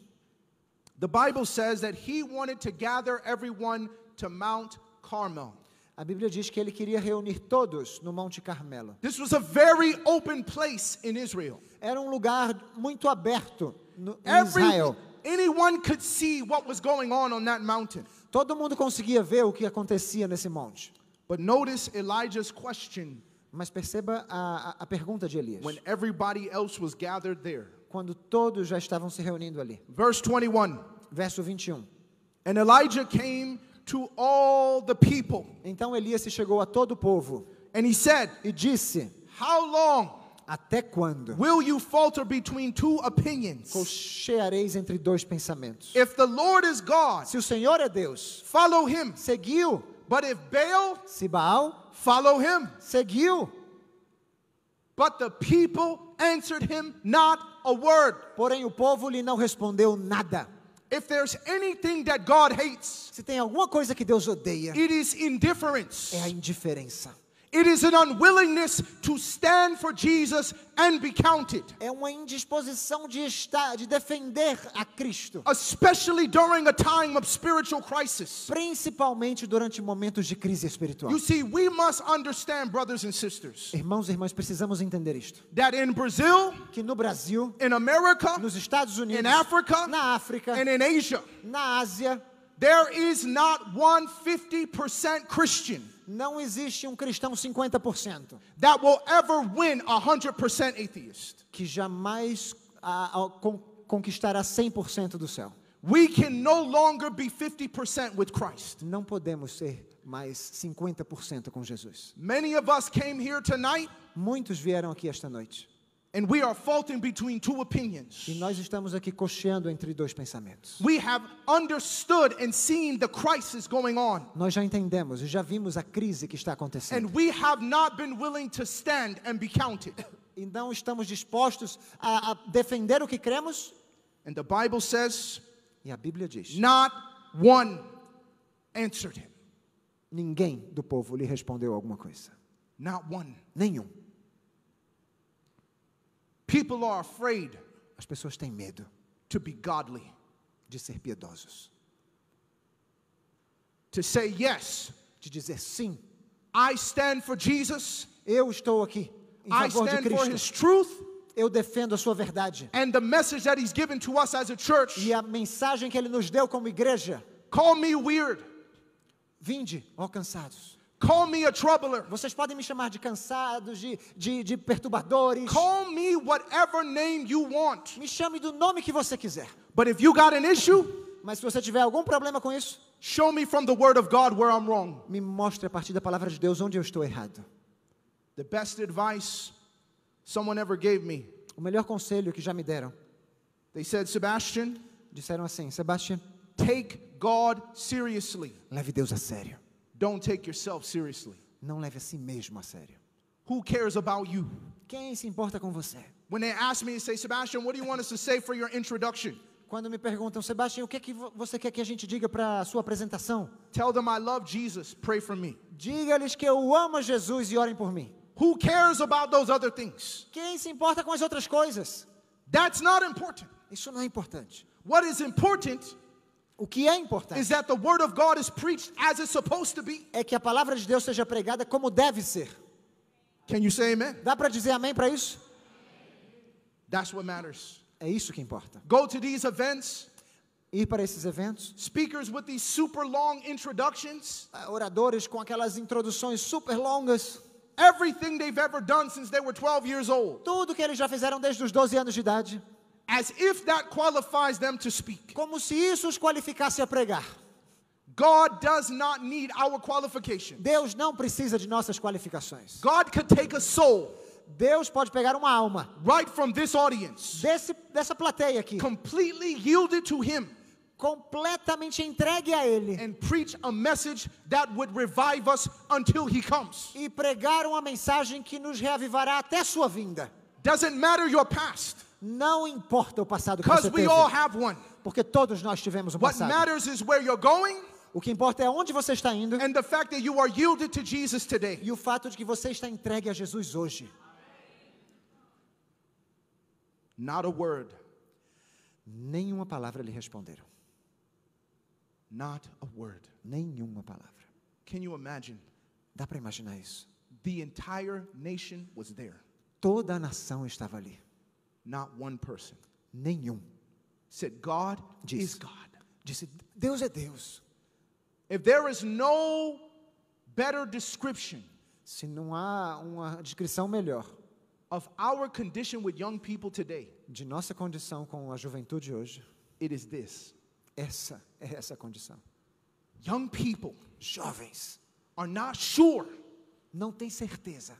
the Bible says that he wanted to gather everyone to Mount Carmel. a Bíblia diz que ele queria reunir todos no Monte Carmelo. This was a very open place in Israel. Era um lugar muito aberto no, em Every, Israel. anyone could see what was going on on that mountain. Todo mundo conseguia ver o que acontecia nesse monte. But notice Elijah's question Mas perceba a, a, pergunta de Elias. when everybody else was gathered there. Quando todos já estavam se reunindo ali. Verse 21 Verso 21. And Elijah came to all the people, Então Elias se chegou a todo o povo and he said, e disse: How long Até quando will you falter between two opinions? cocheareis entre dois pensamentos? If the Lord is God, Se o Senhor é Deus, follow him. seguiu. But if Baal, Se Baal, follow him. seguiu. But the people answered him not a word. Porém o povo lhe não respondeu nada. If there's anything that God hates, Se tem alguma coisa que Deus odeia, it is indifference. é a indiferença. It is an unwillingness to stand for Jesus and be counted, É uma indisposição de estar, de defender a Cristo, especially during a time of spiritual crisis. principalmente durante momentos de crise espiritual. You see, we must understand, brothers and sisters, Irmãos e irmãs, precisamos entender isto. that in Brazil, Que no Brasil, in America, nos Estados Unidos, in Africa, na África, and in Asia, na Ásia, there is not one 50% Christian não existe um cristão 50% that will ever win a 100% atheist. que jamais ah, ah, con- conquistará 100% do céu. We can no longer be 50% with Christ. Não podemos ser mais 50% com Jesus. Many of us came here tonight Muitos vieram aqui esta noite and we are faulting between two opinions. e nós estamos aqui cocheando entre dois pensamentos. We have understood and seen the crisis going on, Nós já entendemos e já vimos a crise que está acontecendo. and we have not been willing to stand and be counted. E não estamos dispostos a, a defender o que cremos. And the Bible says, E a Bíblia diz: not one answered him. ninguém do povo lhe respondeu alguma coisa. Not one. Nenhum. People are afraid As pessoas têm medo to be godly, de ser piedosos, to say, yes, de dizer sim. I stand for Jesus, Eu estou aqui em favor de stand for his Cristo. truth, Eu defendo a sua verdade. and the message that he's given to us as a church. E a mensagem que ele nos deu como igreja: Call me weird, vinde, ó cansados. Call me a troubler, Vocês podem me chamar de cansados, de, de, de perturbadores. call me whatever name you want. Me chame do nome que você quiser. But if you got an issue, Mas se você tiver algum problema com isso, show me from the word of God where I'm wrong. me mostre a partir da palavra de Deus onde eu estou errado. The best advice someone ever gave me. O melhor conselho que já me deram, They said, Sebastian, disseram assim: Sebastião, take God seriously. leve Deus a sério. Don't take yourself seriously. Não leve a si mesmo a sério. Who cares about you? Quem se importa com você? When they ask me and say, Sebastian, what do you want us to say for your introduction? Quando me perguntam, Sebastião, o que, é que vo- você quer que a gente diga para a sua apresentação? Tell them I love Jesus. Pray for me. Diga-lhes que eu amo Jesus e orem por mim. Who cares about those other things? Quem se importa com as outras coisas? That's not important. Isso não é importante. What is important O que é importante is that the word of God is preached as it's supposed to be. é que a palavra de Deus seja pregada como deve ser. Can you say amen? Dá para dizer amém para isso? That's what matters. É isso que importa. Go to these events, Ir para esses eventos, speakers with these super long introductions, ah, oradores com aquelas introduções super longas, everything they've ever done since they were 12 years old, tudo que eles já fizeram desde os 12 anos de idade, as if that qualifies them to speak. como se isso os qualificasse a pregar. God does not need our. Deus não precisa de nossas qualificações. God could take a soul Deus pode pegar uma alma right from this audience, desse, dessa plateia aqui, completely yielded to Him, completamente entregue a Ele, and preach a message that would revive us until He comes. e pregar uma mensagem que nos reavivará até sua vinda. Doesn't matter your past, Não importa o passado que você we teve, all have one. porque todos nós tivemos um What passado. matters is where you're going O que importa é onde você está indo e o fato de que você está entregue a Jesus hoje. Not a word, Nenhuma palavra lhe responderam. not a word. Nenhuma palavra. Can you imagine? Dá para imaginar isso? The entire nation was there, Toda a nação estava ali. Not one person. Nenhum. Said, God Disse. is God. Disse: Deus é Deus. If there is no better description Se não há uma descrição melhor of our condition with young people today, de nossa condição com a juventude hoje, it is this. essa é essa condição. Young people Jovens are not sure não têm certeza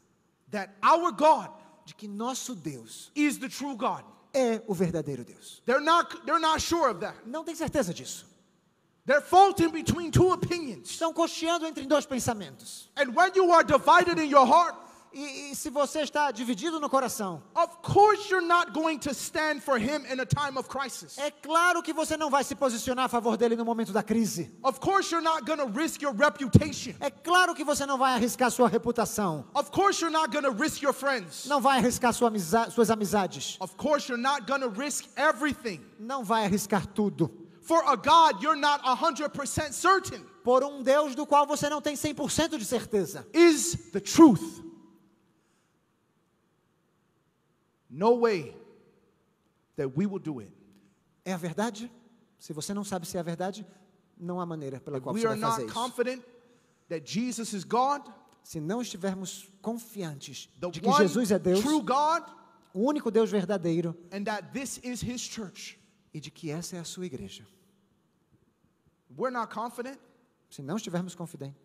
that our God de que nosso Deus is the true God. é o verdadeiro Deus. They're not, they're not sure of that. Não tem certeza disso. They're faulting between two opinions. Estão cocheando entre dois pensamentos. And when you are divided in your heart, E, e se você está dividido no coração, of course you're not going to stand for him in a time of crisis. é claro que você não vai se posicionar a favor dele no momento da crise. Of course you're not going to risk your reputation. É claro que você não vai arriscar sua reputação. Não vai arriscar sua suas amizades. Of course you're not going to risk everything. Não vai arriscar tudo. For a God you're not 100% certain Por um Deus do qual você não tem 100% de certeza. is the truth. No way that we will do it. É a verdade? Se você não sabe se é a verdade, não há maneira pela qual We você are vai fazer not isso. confident that Jesus is God, Se não estivermos confiantes de que Jesus é Deus, God, o único Deus verdadeiro, and that this is His church. e de que essa é a sua igreja. We're not confident. Se não estivermos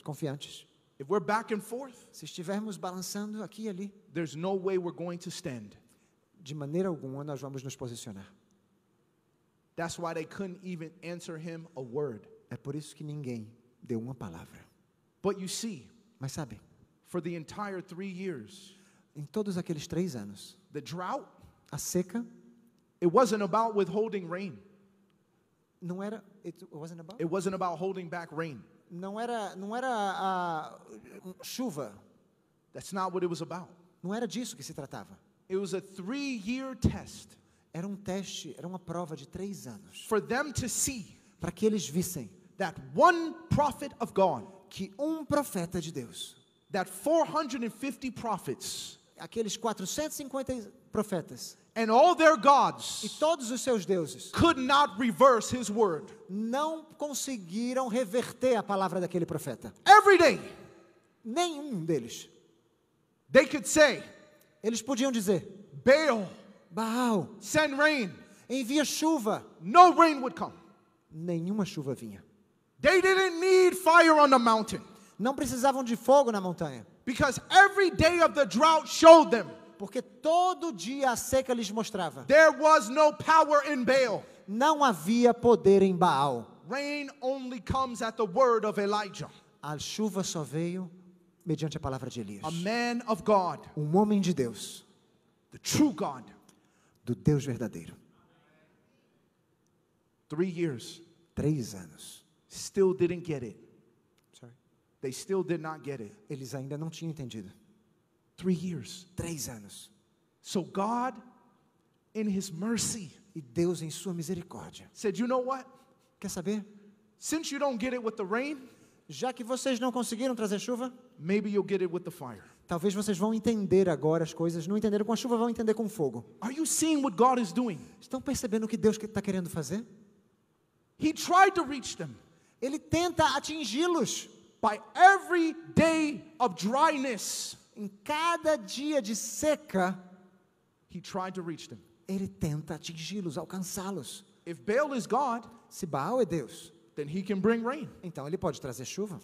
confiantes, If we're back and forth, se estivermos balançando aqui e ali, there's no way we're going to stand. De maneira alguma nós vamos nos posicionar. That's why they couldn't even answer him a word. É por isso que ninguém deu uma palavra. But you see, Mas sabe, for the entire three years, em todos aqueles três anos, the drought, a seca it wasn't about withholding rain. não era, it wasn't about, It wasn't about holding back rain. não era, não era a, chuva, That's not what it was about. não era disso que se tratava. It was a three year test Era um teste, era uma prova de três anos, for them to see para que eles vissem that one prophet of God, que um profeta de Deus, that 450 prophets, aqueles 450 profetas and all their e gods todos os seus deuses could not reverse his word. não conseguiram reverter a palavra daquele profeta. Every day, Nenhum deles. they could say, Eles podiam dizer: Baal, Baal, send rain. envia chuva. No rain would come. Nenhuma chuva vinha. They didn't need fire on the mountain Não precisavam de fogo na montanha, because every day of the drought showed them porque todo dia a seca lhes mostrava: there was no power in Baal. não havia poder em Baal. Rain only comes at the word of Elijah, A chuva só veio mediante a palavra de Elias. a man of God, Um homem de Deus, the true God. do Deus verdadeiro. Three years, Três anos. still didn't get it. Sorry. They still did not get it. Eles ainda não tinham entendido. Three years. Três anos. So God, in His mercy, E Deus, em sua misericórdia, said, You know what? quer saber? Since you don't get it with the rain, Já que vocês não conseguiram trazer chuva, maybe you'll get it with the fire. Talvez vocês vão entender agora as coisas, não entenderam com a chuva, vão entender com o fogo. Are you seeing what God is doing? Estão percebendo o que Deus está querendo fazer? He tried to reach them Ele tenta atingi-los by every day of dryness. em cada dia de seca. He tried to reach them. Ele tenta atingi-los, alcançá-los. If Baal is God, Se Baal é Deus, then he can bring rain, então ele pode trazer chuva,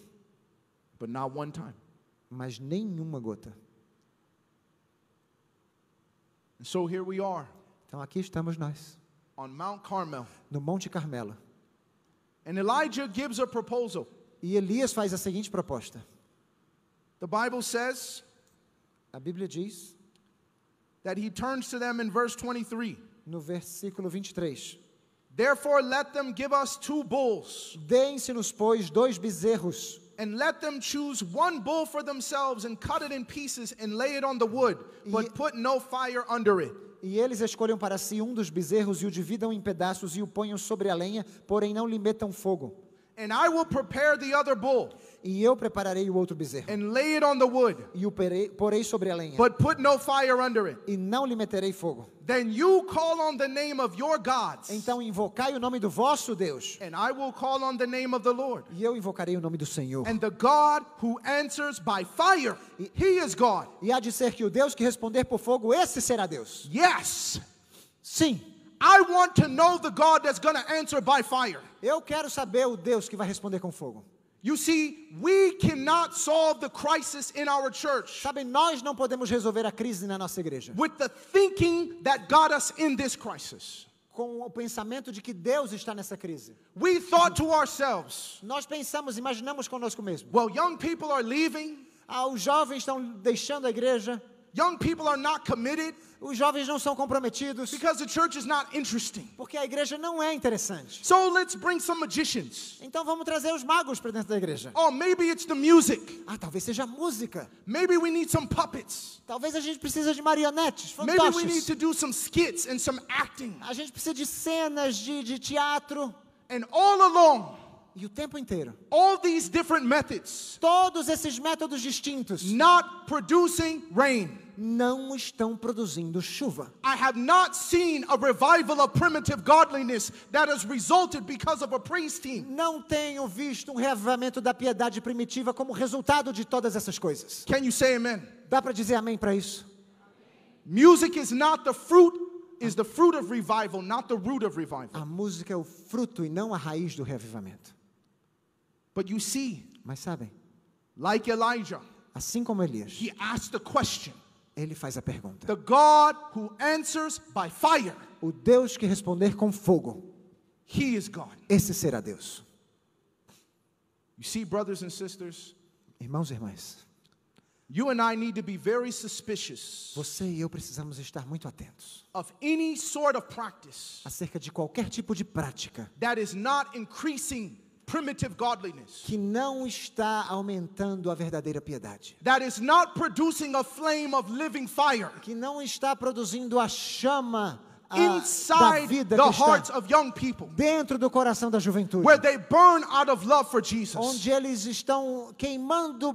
but not one time. Mas nenhuma gota. And so here we are Então aqui estamos nós, on Mount Carmel. no Monte Carmelo. And Elijah gives a proposal. E Elias faz a seguinte proposta. The Bible says A Bíblia diz, that he turns to them in verse 23. no versículo 23: Therefore, let them give us two bulls, Deem-se-nos, pois, dois bezerros, and let them choose one bull for themselves, and cut it in pieces, and lay it on the wood, but put no fire under it. e eles escolham para si um dos bezerros e o dividam em pedaços e o ponham sobre a lenha, porém não lhe metam fogo. And I will prepare the other bull, E eu prepararei o outro bezerro and lay it on the wood, e o perei- porei sobre a lenha, but put no fire under it. e não lhe meterei fogo. Then you call on the name of your gods, Então invocai o nome do vosso Deus, and I will call on the name of the Lord. e eu invocarei o nome do Senhor. And the God who answers by fire, he is God. E há de ser que o Deus que responder por fogo, esse será Deus. Yes, Sim, I want to know the God that's going to answer by fire. eu quero saber o Deus que vai responder com fogo. You see, we cannot solve the crisis in our church Sabem, nós não podemos resolver a crise na nossa igreja with the thinking that got us in this crisis. com o pensamento de que Deus está nessa crise. We thought to ourselves, Nós pensamos, imaginamos conosco mesmo. well, young people are leaving, Ah, os jovens estão deixando a igreja, young people are not committed os jovens não são comprometidos, because the church is not interesting. porque a igreja não é interessante. So let's bring some magicians. Então vamos trazer os magos para dentro da igreja. Oh, maybe it's the music. Ah, talvez seja a música. Maybe we need some puppets. Talvez a gente precisa de marionetes, Maybe we need fantoches. to do some skits and some acting. A gente precisa de cenas de, de teatro. And all along, E o tempo inteiro. all these different methods Todos esses métodos distintos not producing rain. Não estão produzindo chuva. I have not seen a revival of primitive godliness that has resulted because of a praise team. Não tenho visto um reavivamento da piedade primitiva como resultado de todas essas coisas. Can you say amen? Dá para dizer amém para isso? Music is not the fruit, is the fruit of revival, not the root of revival. A música é o fruto e não a raiz do reavivamento. But you see, Mas sabem, like Elijah, assim como Elias, he asked the question ele faz a pergunta: the God who answers by fire, O Deus que responder com fogo, he is God. esse será Deus. You see, brothers and sisters, Irmãos e irmãs, you and I need to be very suspicious você e eu precisamos estar muito atentos of any sort of practice acerca de qualquer tipo de prática that is not increasing primitive godliness. que não está aumentando a verdadeira piedade, that is not producing a flame of living fire. Que não está produzindo a chama ah, da inside vida the hearts of young people, dentro do coração da juventude, where they burn out of love for Jesus, onde eles estão queimando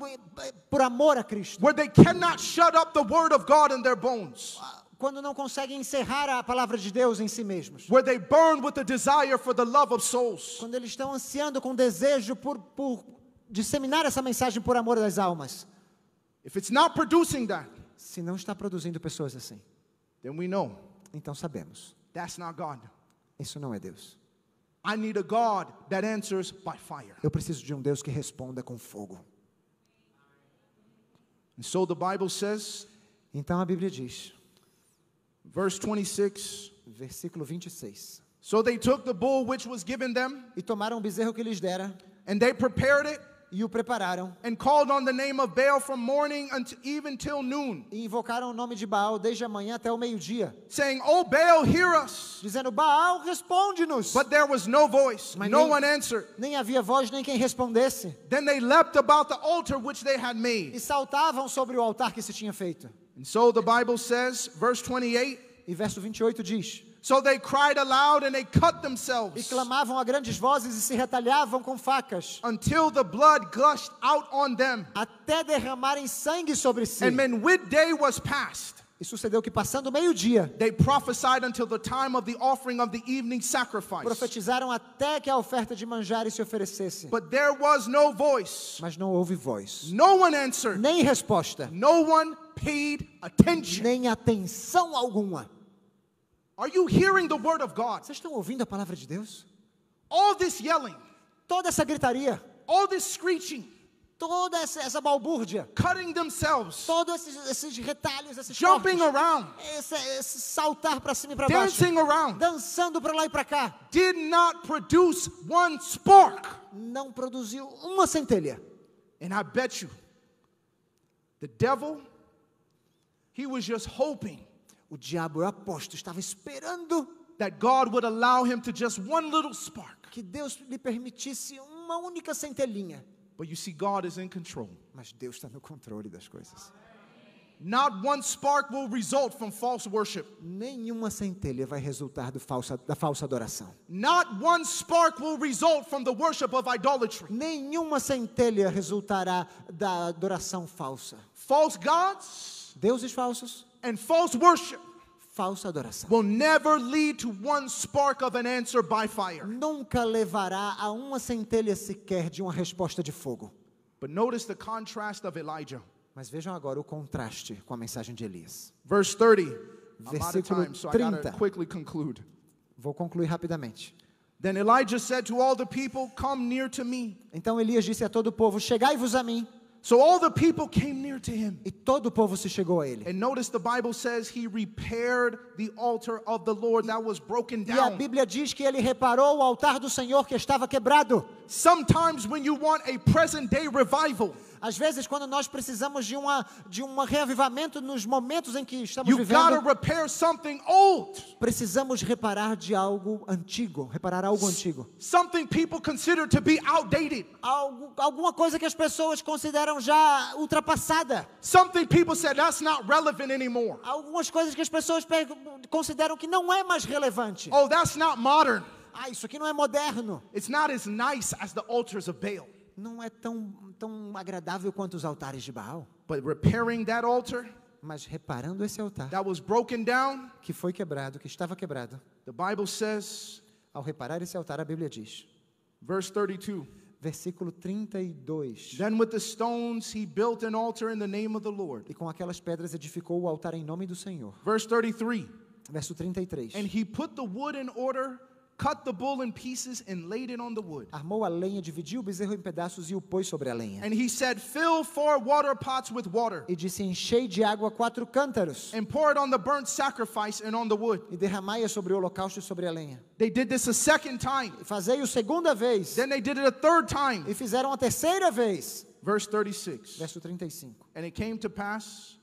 por amor a Cristo, where they cannot shut up the word of God in their bones, quando não conseguem encerrar a palavra de Deus em si mesmos, where they burn with a desire for the love of souls. quando eles estão ansiando com desejo por, por disseminar essa mensagem por amor das almas. If it's not producing that, Se não está produzindo pessoas assim, then we know então sabemos, that's not God. isso não é Deus. I need a God that answers by fire. Eu preciso de um Deus que responda com fogo. And so the Bible says, Então a Bíblia diz, verse 26 versículo 26. So they took the bull which was given them, E tomaram o bezerro que lhes dera and they prepared it e o prepararam and called on the name of Baal from morning until even till noon, e invocaram o nome de Baal desde a manhã até o meio-dia, saying, "O Baal, hear us." dizendo: Baal, responde-nos. But there was no voice, Mas no nem- one answered. Nem havia voz nem quem respondesse. Then they leapt about the altar which they had made. E saltavam sobre o altar que se tinha feito. And so the Bible says, verse 28, E verso 28 diz: So they cried aloud and they cut E themselves clamavam a grandes vozes e se retalhavam com facas, until the blood gushed out on them. até derramarem sangue sobre si. And when midday was past, E sucedeu que, passando o meio-dia, they prophesied until the time of the offering of the evening sacrifice. profetizaram até que a oferta de manjares se oferecesse. But there was no voice, Mas não houve voz, no one answered, nem resposta, no one paid attention. nem atenção alguma. Are you hearing the word of God? Vocês estão ouvindo a palavra de Deus? All this yelling, Toda essa gritaria, all this screeching, toda essa, essa balbúrdia, cutting themselves, todos esses, esses retalhos, esses jumping cortes, around, esse, esse saltar para cima e para baixo, dancing around, dançando para lá e para cá, did not produce one spark. não produziu uma centelha. And I bet you, the devil, he was just hoping O diabo, eu aposto, estava esperando that God would allow him to just one little spark. que Deus lhe permitisse uma única centelhinha. But you see, God is in control. Mas Deus está no controle das coisas. Not one spark will result from false worship. Nenhuma centelha vai resultar do falsa, da falsa adoração. Not one spark will result from the worship of idolatry. Nenhuma centelha resultará da adoração falsa. False gods Deuses falsos, and false worship falsa adoração. will never lead to one spark of an answer by fire. Nunca levará a uma centelha sequer de uma resposta de fogo. But notice the contrast of Elijah. Mas vejam agora o contraste com a mensagem de Elias. Verse 30. I'm out of Versículo time, so I gotta 30. quickly conclude. Vou concluir rapidamente. Then Elijah said to all the people, Come near to me. Então Elias disse a todo o povo: Chegai-vos a mim. So all the people came near to him. E todo o povo se chegou a ele. And notice the Bible says he repaired the altar of the Lord that was broken E a down. Bíblia diz que ele reparou o altar do Senhor que estava quebrado. Sometimes when you want a present day revival, Às vezes, quando nós precisamos de, uma, de um reavivamento nos momentos em que estamos you vivendo, repair something old, precisamos reparar de algo antigo, reparar algo antigo. something people consider to be outdated, Algo, alguma coisa que as pessoas consideram já ultrapassada. something people said that's not relevant anymore. Algumas coisas que as pessoas pe- consideram que não é mais relevante. Oh, that's not modern. Ah, isso aqui não é moderno. It's not as nice as the altars of Baal. Não é tão, tão agradável quanto os altares de Baal. But repairing that altar Mas reparando esse altar that was broken down, que foi quebrado, que estava quebrado, the Bible says, ao reparar esse altar, a Bíblia diz, verse 32. versículo 32. Then with the stones he built an altar in the name of the Lord. E com aquelas pedras edificou o altar em nome do Senhor. Verse 33. Verso 33. And he put the wood in order, cut the bull in pieces, and laid it on the wood. Armou a lenha, dividiu o bezerro em pedaços e o pôs sobre a lenha. And he said, Fill four water pots with water, E disse: Enchei de água quatro cântaros and pour it on the burnt sacrifice and on the wood. e derramai-a sobre o holocausto e sobre a lenha. They did this a second time. E fazei-o segunda vez. Then they did it a third time. E fizeram a terceira vez. Verse 36. Verso 35. And it came to pass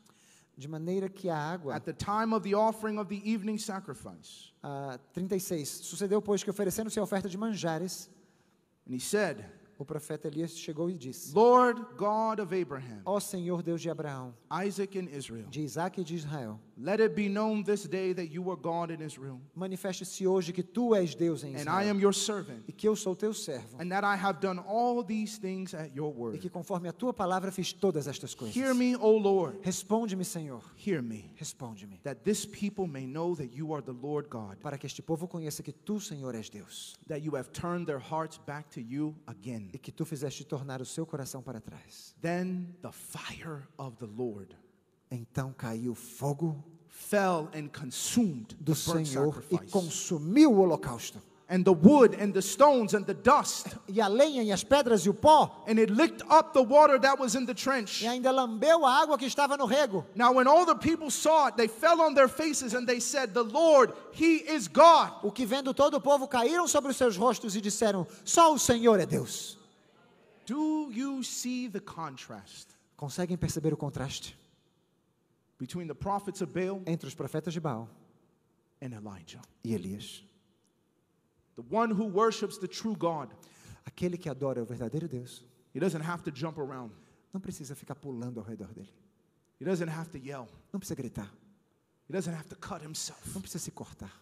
De maneira que a água. at the time of the offering of the evening sacrifice. Ah, 36. Sucedeu, pois, que oferecendo-se a oferta de manjares, And he said, o profeta Elias chegou e disse: Lord God of Abraham, Ó Senhor Deus de Abraão, Isaac, and Israel, de Isaac e de Israel, let it be known this day that you are God in Israel, manifeste-se hoje que tu és Deus em and I Israel. am your servant, e que eu sou teu servo. And that I have done all these things at your e word. que conforme a tua palavra fiz todas estas coisas. Hear me, O Lord, Responde-me, Senhor, hear me, responde-me, that this people may know that you are the Lord God, para que este povo conheça que tu, Senhor, és Deus. That you have turned their hearts back to you again. e que tu fizeste tornar o seu coração para trás. Then the fire of the Lord Então caiu fogo fell and consumed do Senhor e consumiu o holocausto. And the wood and the stones and the dust, E a lenha e as pedras e o pó, and it licked up the water that was in the trench. e ainda lambeu a água que estava no rego. Now, when all the people saw it, they fell on their faces and they said, The Lord, He is God. O que vendo todo o povo caíram sobre os seus rostos e disseram: Só o Senhor é Deus. Do you see the contrast Conseguem perceber o contraste between the prophets of Baal entre os profetas de Baal and Elijah? e Elias? The one who worships the true God, Aquele que adora o verdadeiro Deus he doesn't have to jump around, não precisa ficar pulando ao redor dele, he doesn't have to yell, não precisa gritar, he doesn't have to cut himself. não precisa se cortar.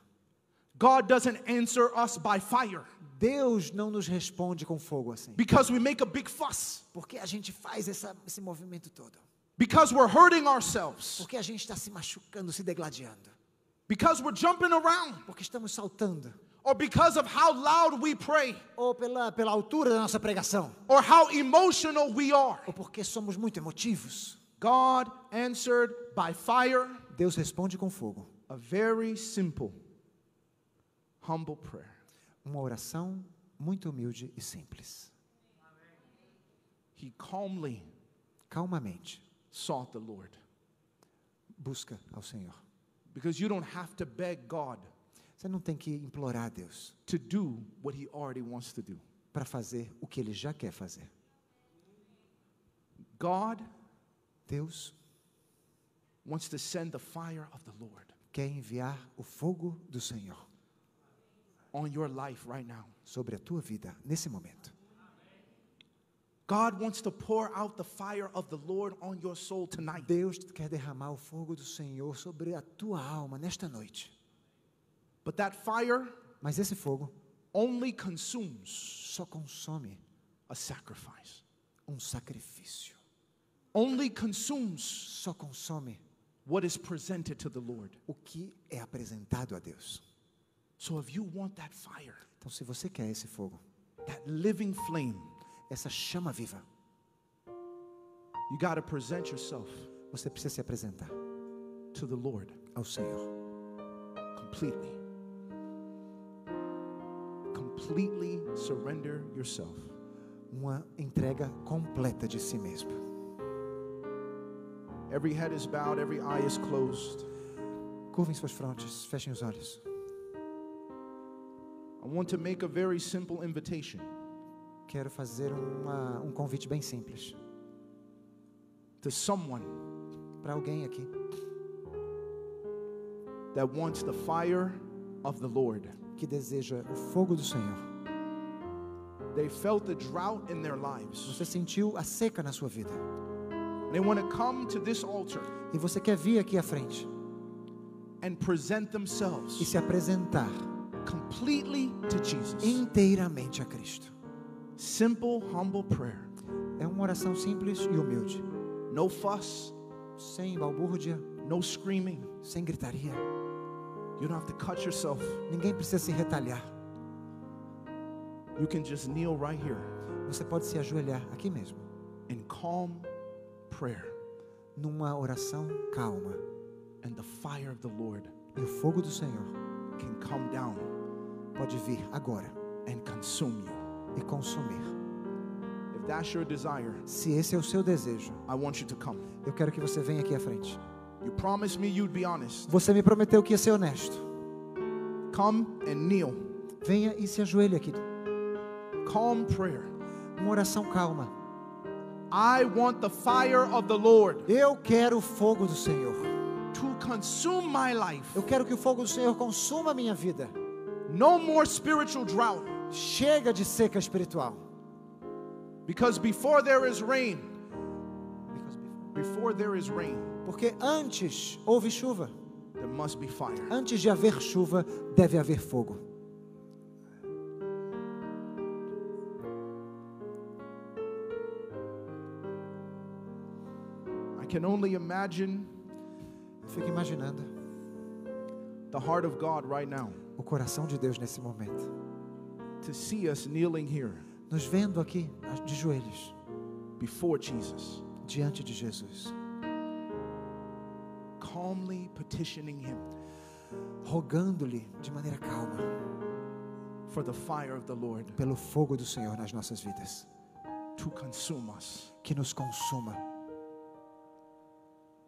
God doesn't answer us by fire Deus não nos responde com fogo assim. because we make a big fuss, Porque a gente faz essa, esse movimento todo. Because we're hurting ourselves, Porque a gente está se machucando, se degladiando. because we're jumping around, Porque estamos saltando. or because of how loud we pray, Ou pela, pela altura da nossa pregação. or how emotional we are. Ou porque somos muito emotivos. God answered by fire Deus responde com fogo. a very simple, humble prayer. Uma oração muito humilde e simples. He calmly Calmamente. Sought the Lord Busca ao Senhor. because you don't have to beg God Você não tem que implorar a Deus to do what He already wants to do. para fazer o que Ele já quer fazer. God Deus wants to send the fire of the Lord quer enviar o fogo do Senhor on your life right now. sobre a tua vida nesse momento. God wants to pour out the fire of the Lord on your soul tonight. Deus quer derramar o fogo do Senhor sobre a tua alma nesta noite. But that fire Mas esse fogo only consumes só consome a sacrifice, um sacrifício. only consumes Só consome what is presented to the Lord. o que é apresentado a Deus. So if you want that fire, Então, se você quer esse fogo, that living flame, essa chama viva, you got to present yourself você precisa se apresentar to the Lord ao Senhor completely. Completely surrender yourself. uma entrega completa de si mesmo. Every head is bowed, every eye is closed. Curvem suas frontes, fechem os olhos. I want to make a very simple invitation Quero fazer uma, um convite bem simples to someone para alguém aqui that wants the fire of the Lord. que deseja o fogo do Senhor. They felt the drought in their lives. Você sentiu a seca na sua vida They want to come to this altar e você quer vir aqui à frente and present e themselves se apresentar completely to Jesus. inteiramente a Cristo. Simple, humble prayer. É uma oração simples e humilde, No fuss, sem balbúrdia, no screaming. sem gritaria. You don't have to cut yourself. Ninguém precisa se retalhar. You can just kneel right here Você pode se ajoelhar aqui mesmo, in calm prayer, numa oração calma, and the fire of the Lord e o fogo do Senhor can come down pode vir agora and consume you. E consumir. If that's your desire, Se esse é o seu desejo, I want you to come. eu quero que você venha aqui à frente. You promised me you'd be honest. Você me prometeu que ia ser honesto. Come and kneel. Venha e se ajoelhe aqui. Calm prayer. Uma oração calma. I want the fire of the Lord Eu quero o fogo do Senhor. to consume my life. Eu quero que o fogo do Senhor consuma minha vida. No more spiritual drought. Chega de seca espiritual. Because before there is rain, before there is rain, Porque antes houve chuva. there must be fire. Antes de haver chuva, deve haver fogo. I can only imagine fico imaginando the heart of God right now o coração de Deus nesse momento. To see us kneeling here Nos vendo aqui de joelhos before Jesus, diante de Jesus, calmly petitioning Him rogando-lhe de maneira calma for the fire of the Lord pelo fogo do Senhor nas nossas vidas, to consume us. que nos consuma.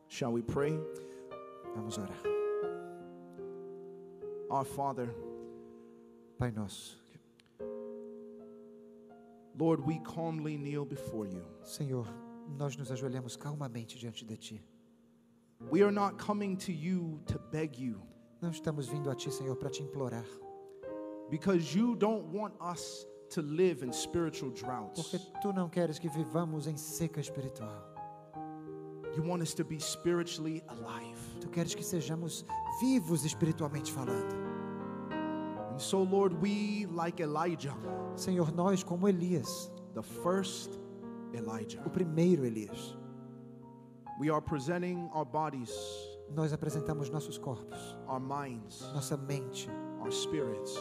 Shall we pray? Vamos orar. Our Father, Pai nosso, Lord, we calmly kneel before you. Senhor, nós nos ajoelhamos calmamente diante de Ti. We are not coming to you to beg you Não estamos vindo a Ti, Senhor, para te implorar, because you don't want us to live in spiritual porque droughts. Tu não queres que vivamos em seca espiritual. You want us to be spiritually alive. Tu queres que sejamos vivos espiritualmente falando. So, Lord, we, like Elijah, Senhor, nós como Elias, the first Elijah, o primeiro Elias, we are presenting our bodies, nós apresentamos nossos corpos, our minds, nossa mente, our spirits,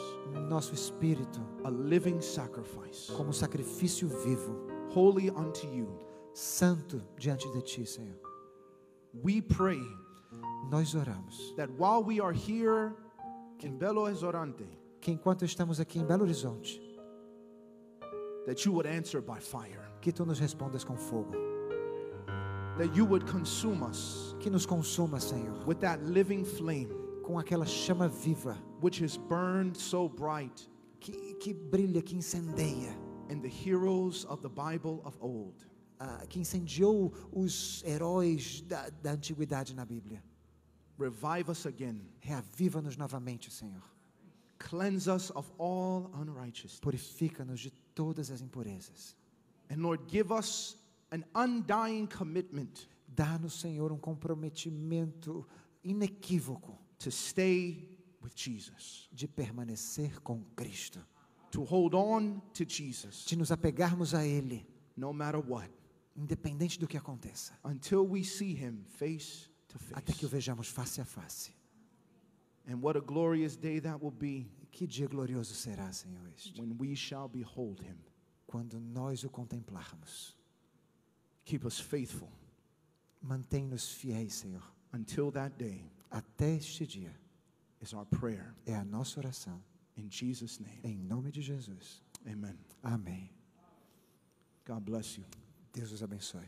nosso espírito a living sacrifice, como sacrifício vivo, holy unto you. santo diante de ti, Senhor. We pray Nós oramos that while we are here in Belo Horizonte, que enquanto estamos aqui em Belo Horizonte, that you would answer by fire, que tu nos respondas com fogo, that you would consume us que nos consuma, Senhor, with that living flame com aquela chama viva which has burned so bright que, que brilha, que incendeia, in the heroes of the Bible of old. ah, que incendiou os heróis da, da antiguidade na Bíblia. Revive us again. Reaviva-nos novamente, Senhor. Cleanse us of all unrighteousness. Purifica-nos de todas as impurezas. And Lord, give us an undying commitment Dá-nos, Senhor, um comprometimento inequívoco to stay with Jesus, de permanecer com Cristo, to hold on to Jesus de nos apegarmos a Ele, no matter what, independente do que aconteça, until we see Him face to até que o face. vejamos face a face. And what a glorious day that will be Que dia glorioso será, Senhor, este, when we shall behold Him. quando nós o contemplarmos. Keep us faithful Mantém-nos fiéis, Senhor. until that day, Até este dia is our prayer. é a nossa oração. In Jesus' name, Em nome de Jesus. amen. Amém. God bless you. Deus os abençoe.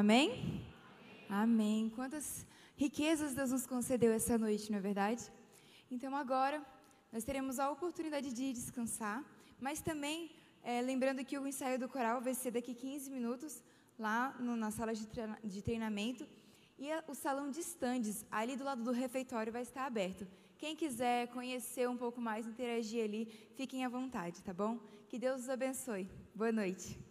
Amém? Amém. Quantas riquezas Deus nos concedeu essa noite, não é verdade? Então agora nós teremos a oportunidade de descansar, mas também é, lembrando que o ensaio do coral vai ser daqui 15 minutos lá no, na sala de, treina, de treinamento e a, o salão de estandes ali do lado do refeitório vai estar aberto. Quem quiser conhecer um pouco mais, interagir ali, fiquem à vontade, tá bom? Que Deus os abençoe. Boa noite.